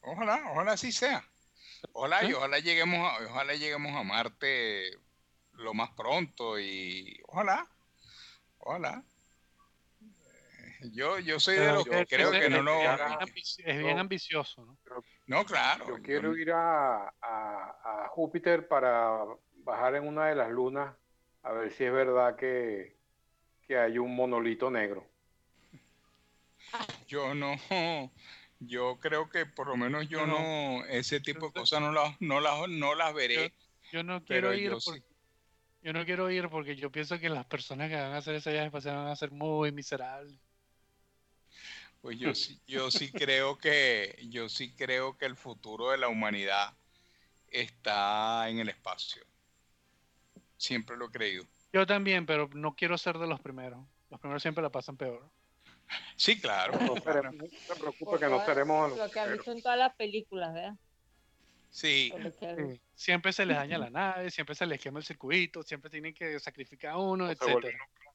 Ojalá, ojalá así sea. Ojalá y ojalá lleguemos a, ojalá lleguemos a Marte lo más pronto y ojalá, ojalá. Yo, yo soy de los que creo que no lo... Es bien ambicioso, ¿no? No, claro. Yo quiero ir a, a, Júpiter para bajar en una de las lunas a ver si es verdad que, que hay un monolito negro. Yo no, yo creo que por lo menos yo no, ese tipo de cosas no las, no las, no las veré. Yo, no quiero ir porque, yo no quiero ir porque yo pienso que las personas que van a hacer ese viaje espacial van a ser muy miserables. Pues yo sí, yo sí creo que, yo sí creo que el futuro de la humanidad está en el espacio. Siempre lo he creído. Yo también, pero no quiero ser de los primeros. Los primeros siempre la pasan peor. Sí, claro. No, se preocupe que no seremos. Lo que han visto en todas las películas, ¿verdad? Sí. Siempre se les daña la nave, siempre se les quema el circuito, siempre tienen que sacrificar a uno, etc.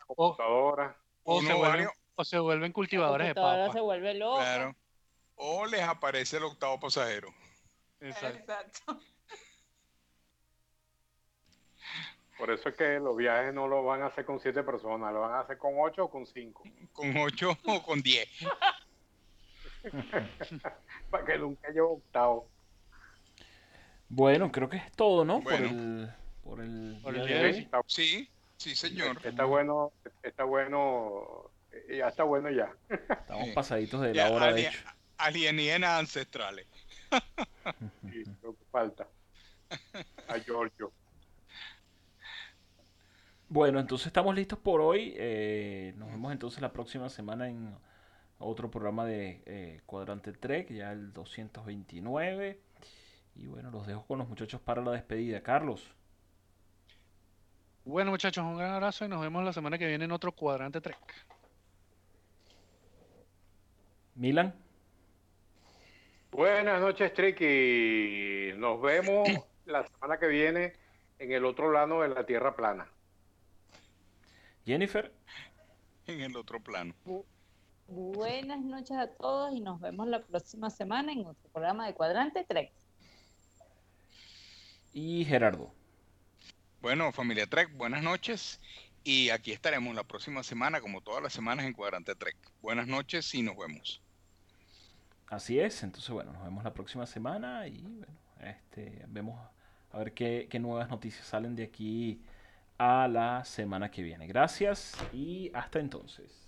O, o, se vuelven, o se vuelven cultivadores de papas. se vuelve loco. Claro. O les aparece el octavo pasajero. Exacto. Por eso es que los viajes no lo van a hacer con siete personas, lo van a hacer con ocho o con cinco. Con ocho o con diez. Para que nunca haya octavo. Bueno, creo que es todo, ¿no? Por el, por el, día Sí, sí, señor. Está bueno, está bueno, ya está bueno ya. Estamos pasaditos de la hora, de hecho. Alienígenas ancestrales. sí, lo que falta. A Giorgio. Bueno, entonces estamos listos por hoy. Eh, nos vemos entonces la próxima semana en otro programa de eh, Cuadrante Trek, ya el 229. Y bueno, los dejo con los muchachos para la despedida. Carlos. Bueno, muchachos, un gran abrazo y nos vemos la semana que viene en otro Cuadrante Trek. Milan. Buenas noches, y Nos vemos la semana que viene en el otro lado de la Tierra plana. Jennifer. En el otro plano. buenas noches a todos y nos vemos la próxima semana en otro programa de Cuadrante Trek. Y Gerardo. Bueno, familia Trek, buenas noches. Y aquí estaremos la próxima semana, como todas las semanas, en Cuadrante Trek. Buenas noches y nos vemos. Así es, entonces bueno, nos vemos la próxima semana y bueno, este, vemos a ver qué, qué nuevas noticias salen de aquí a la semana que viene. Gracias y hasta entonces.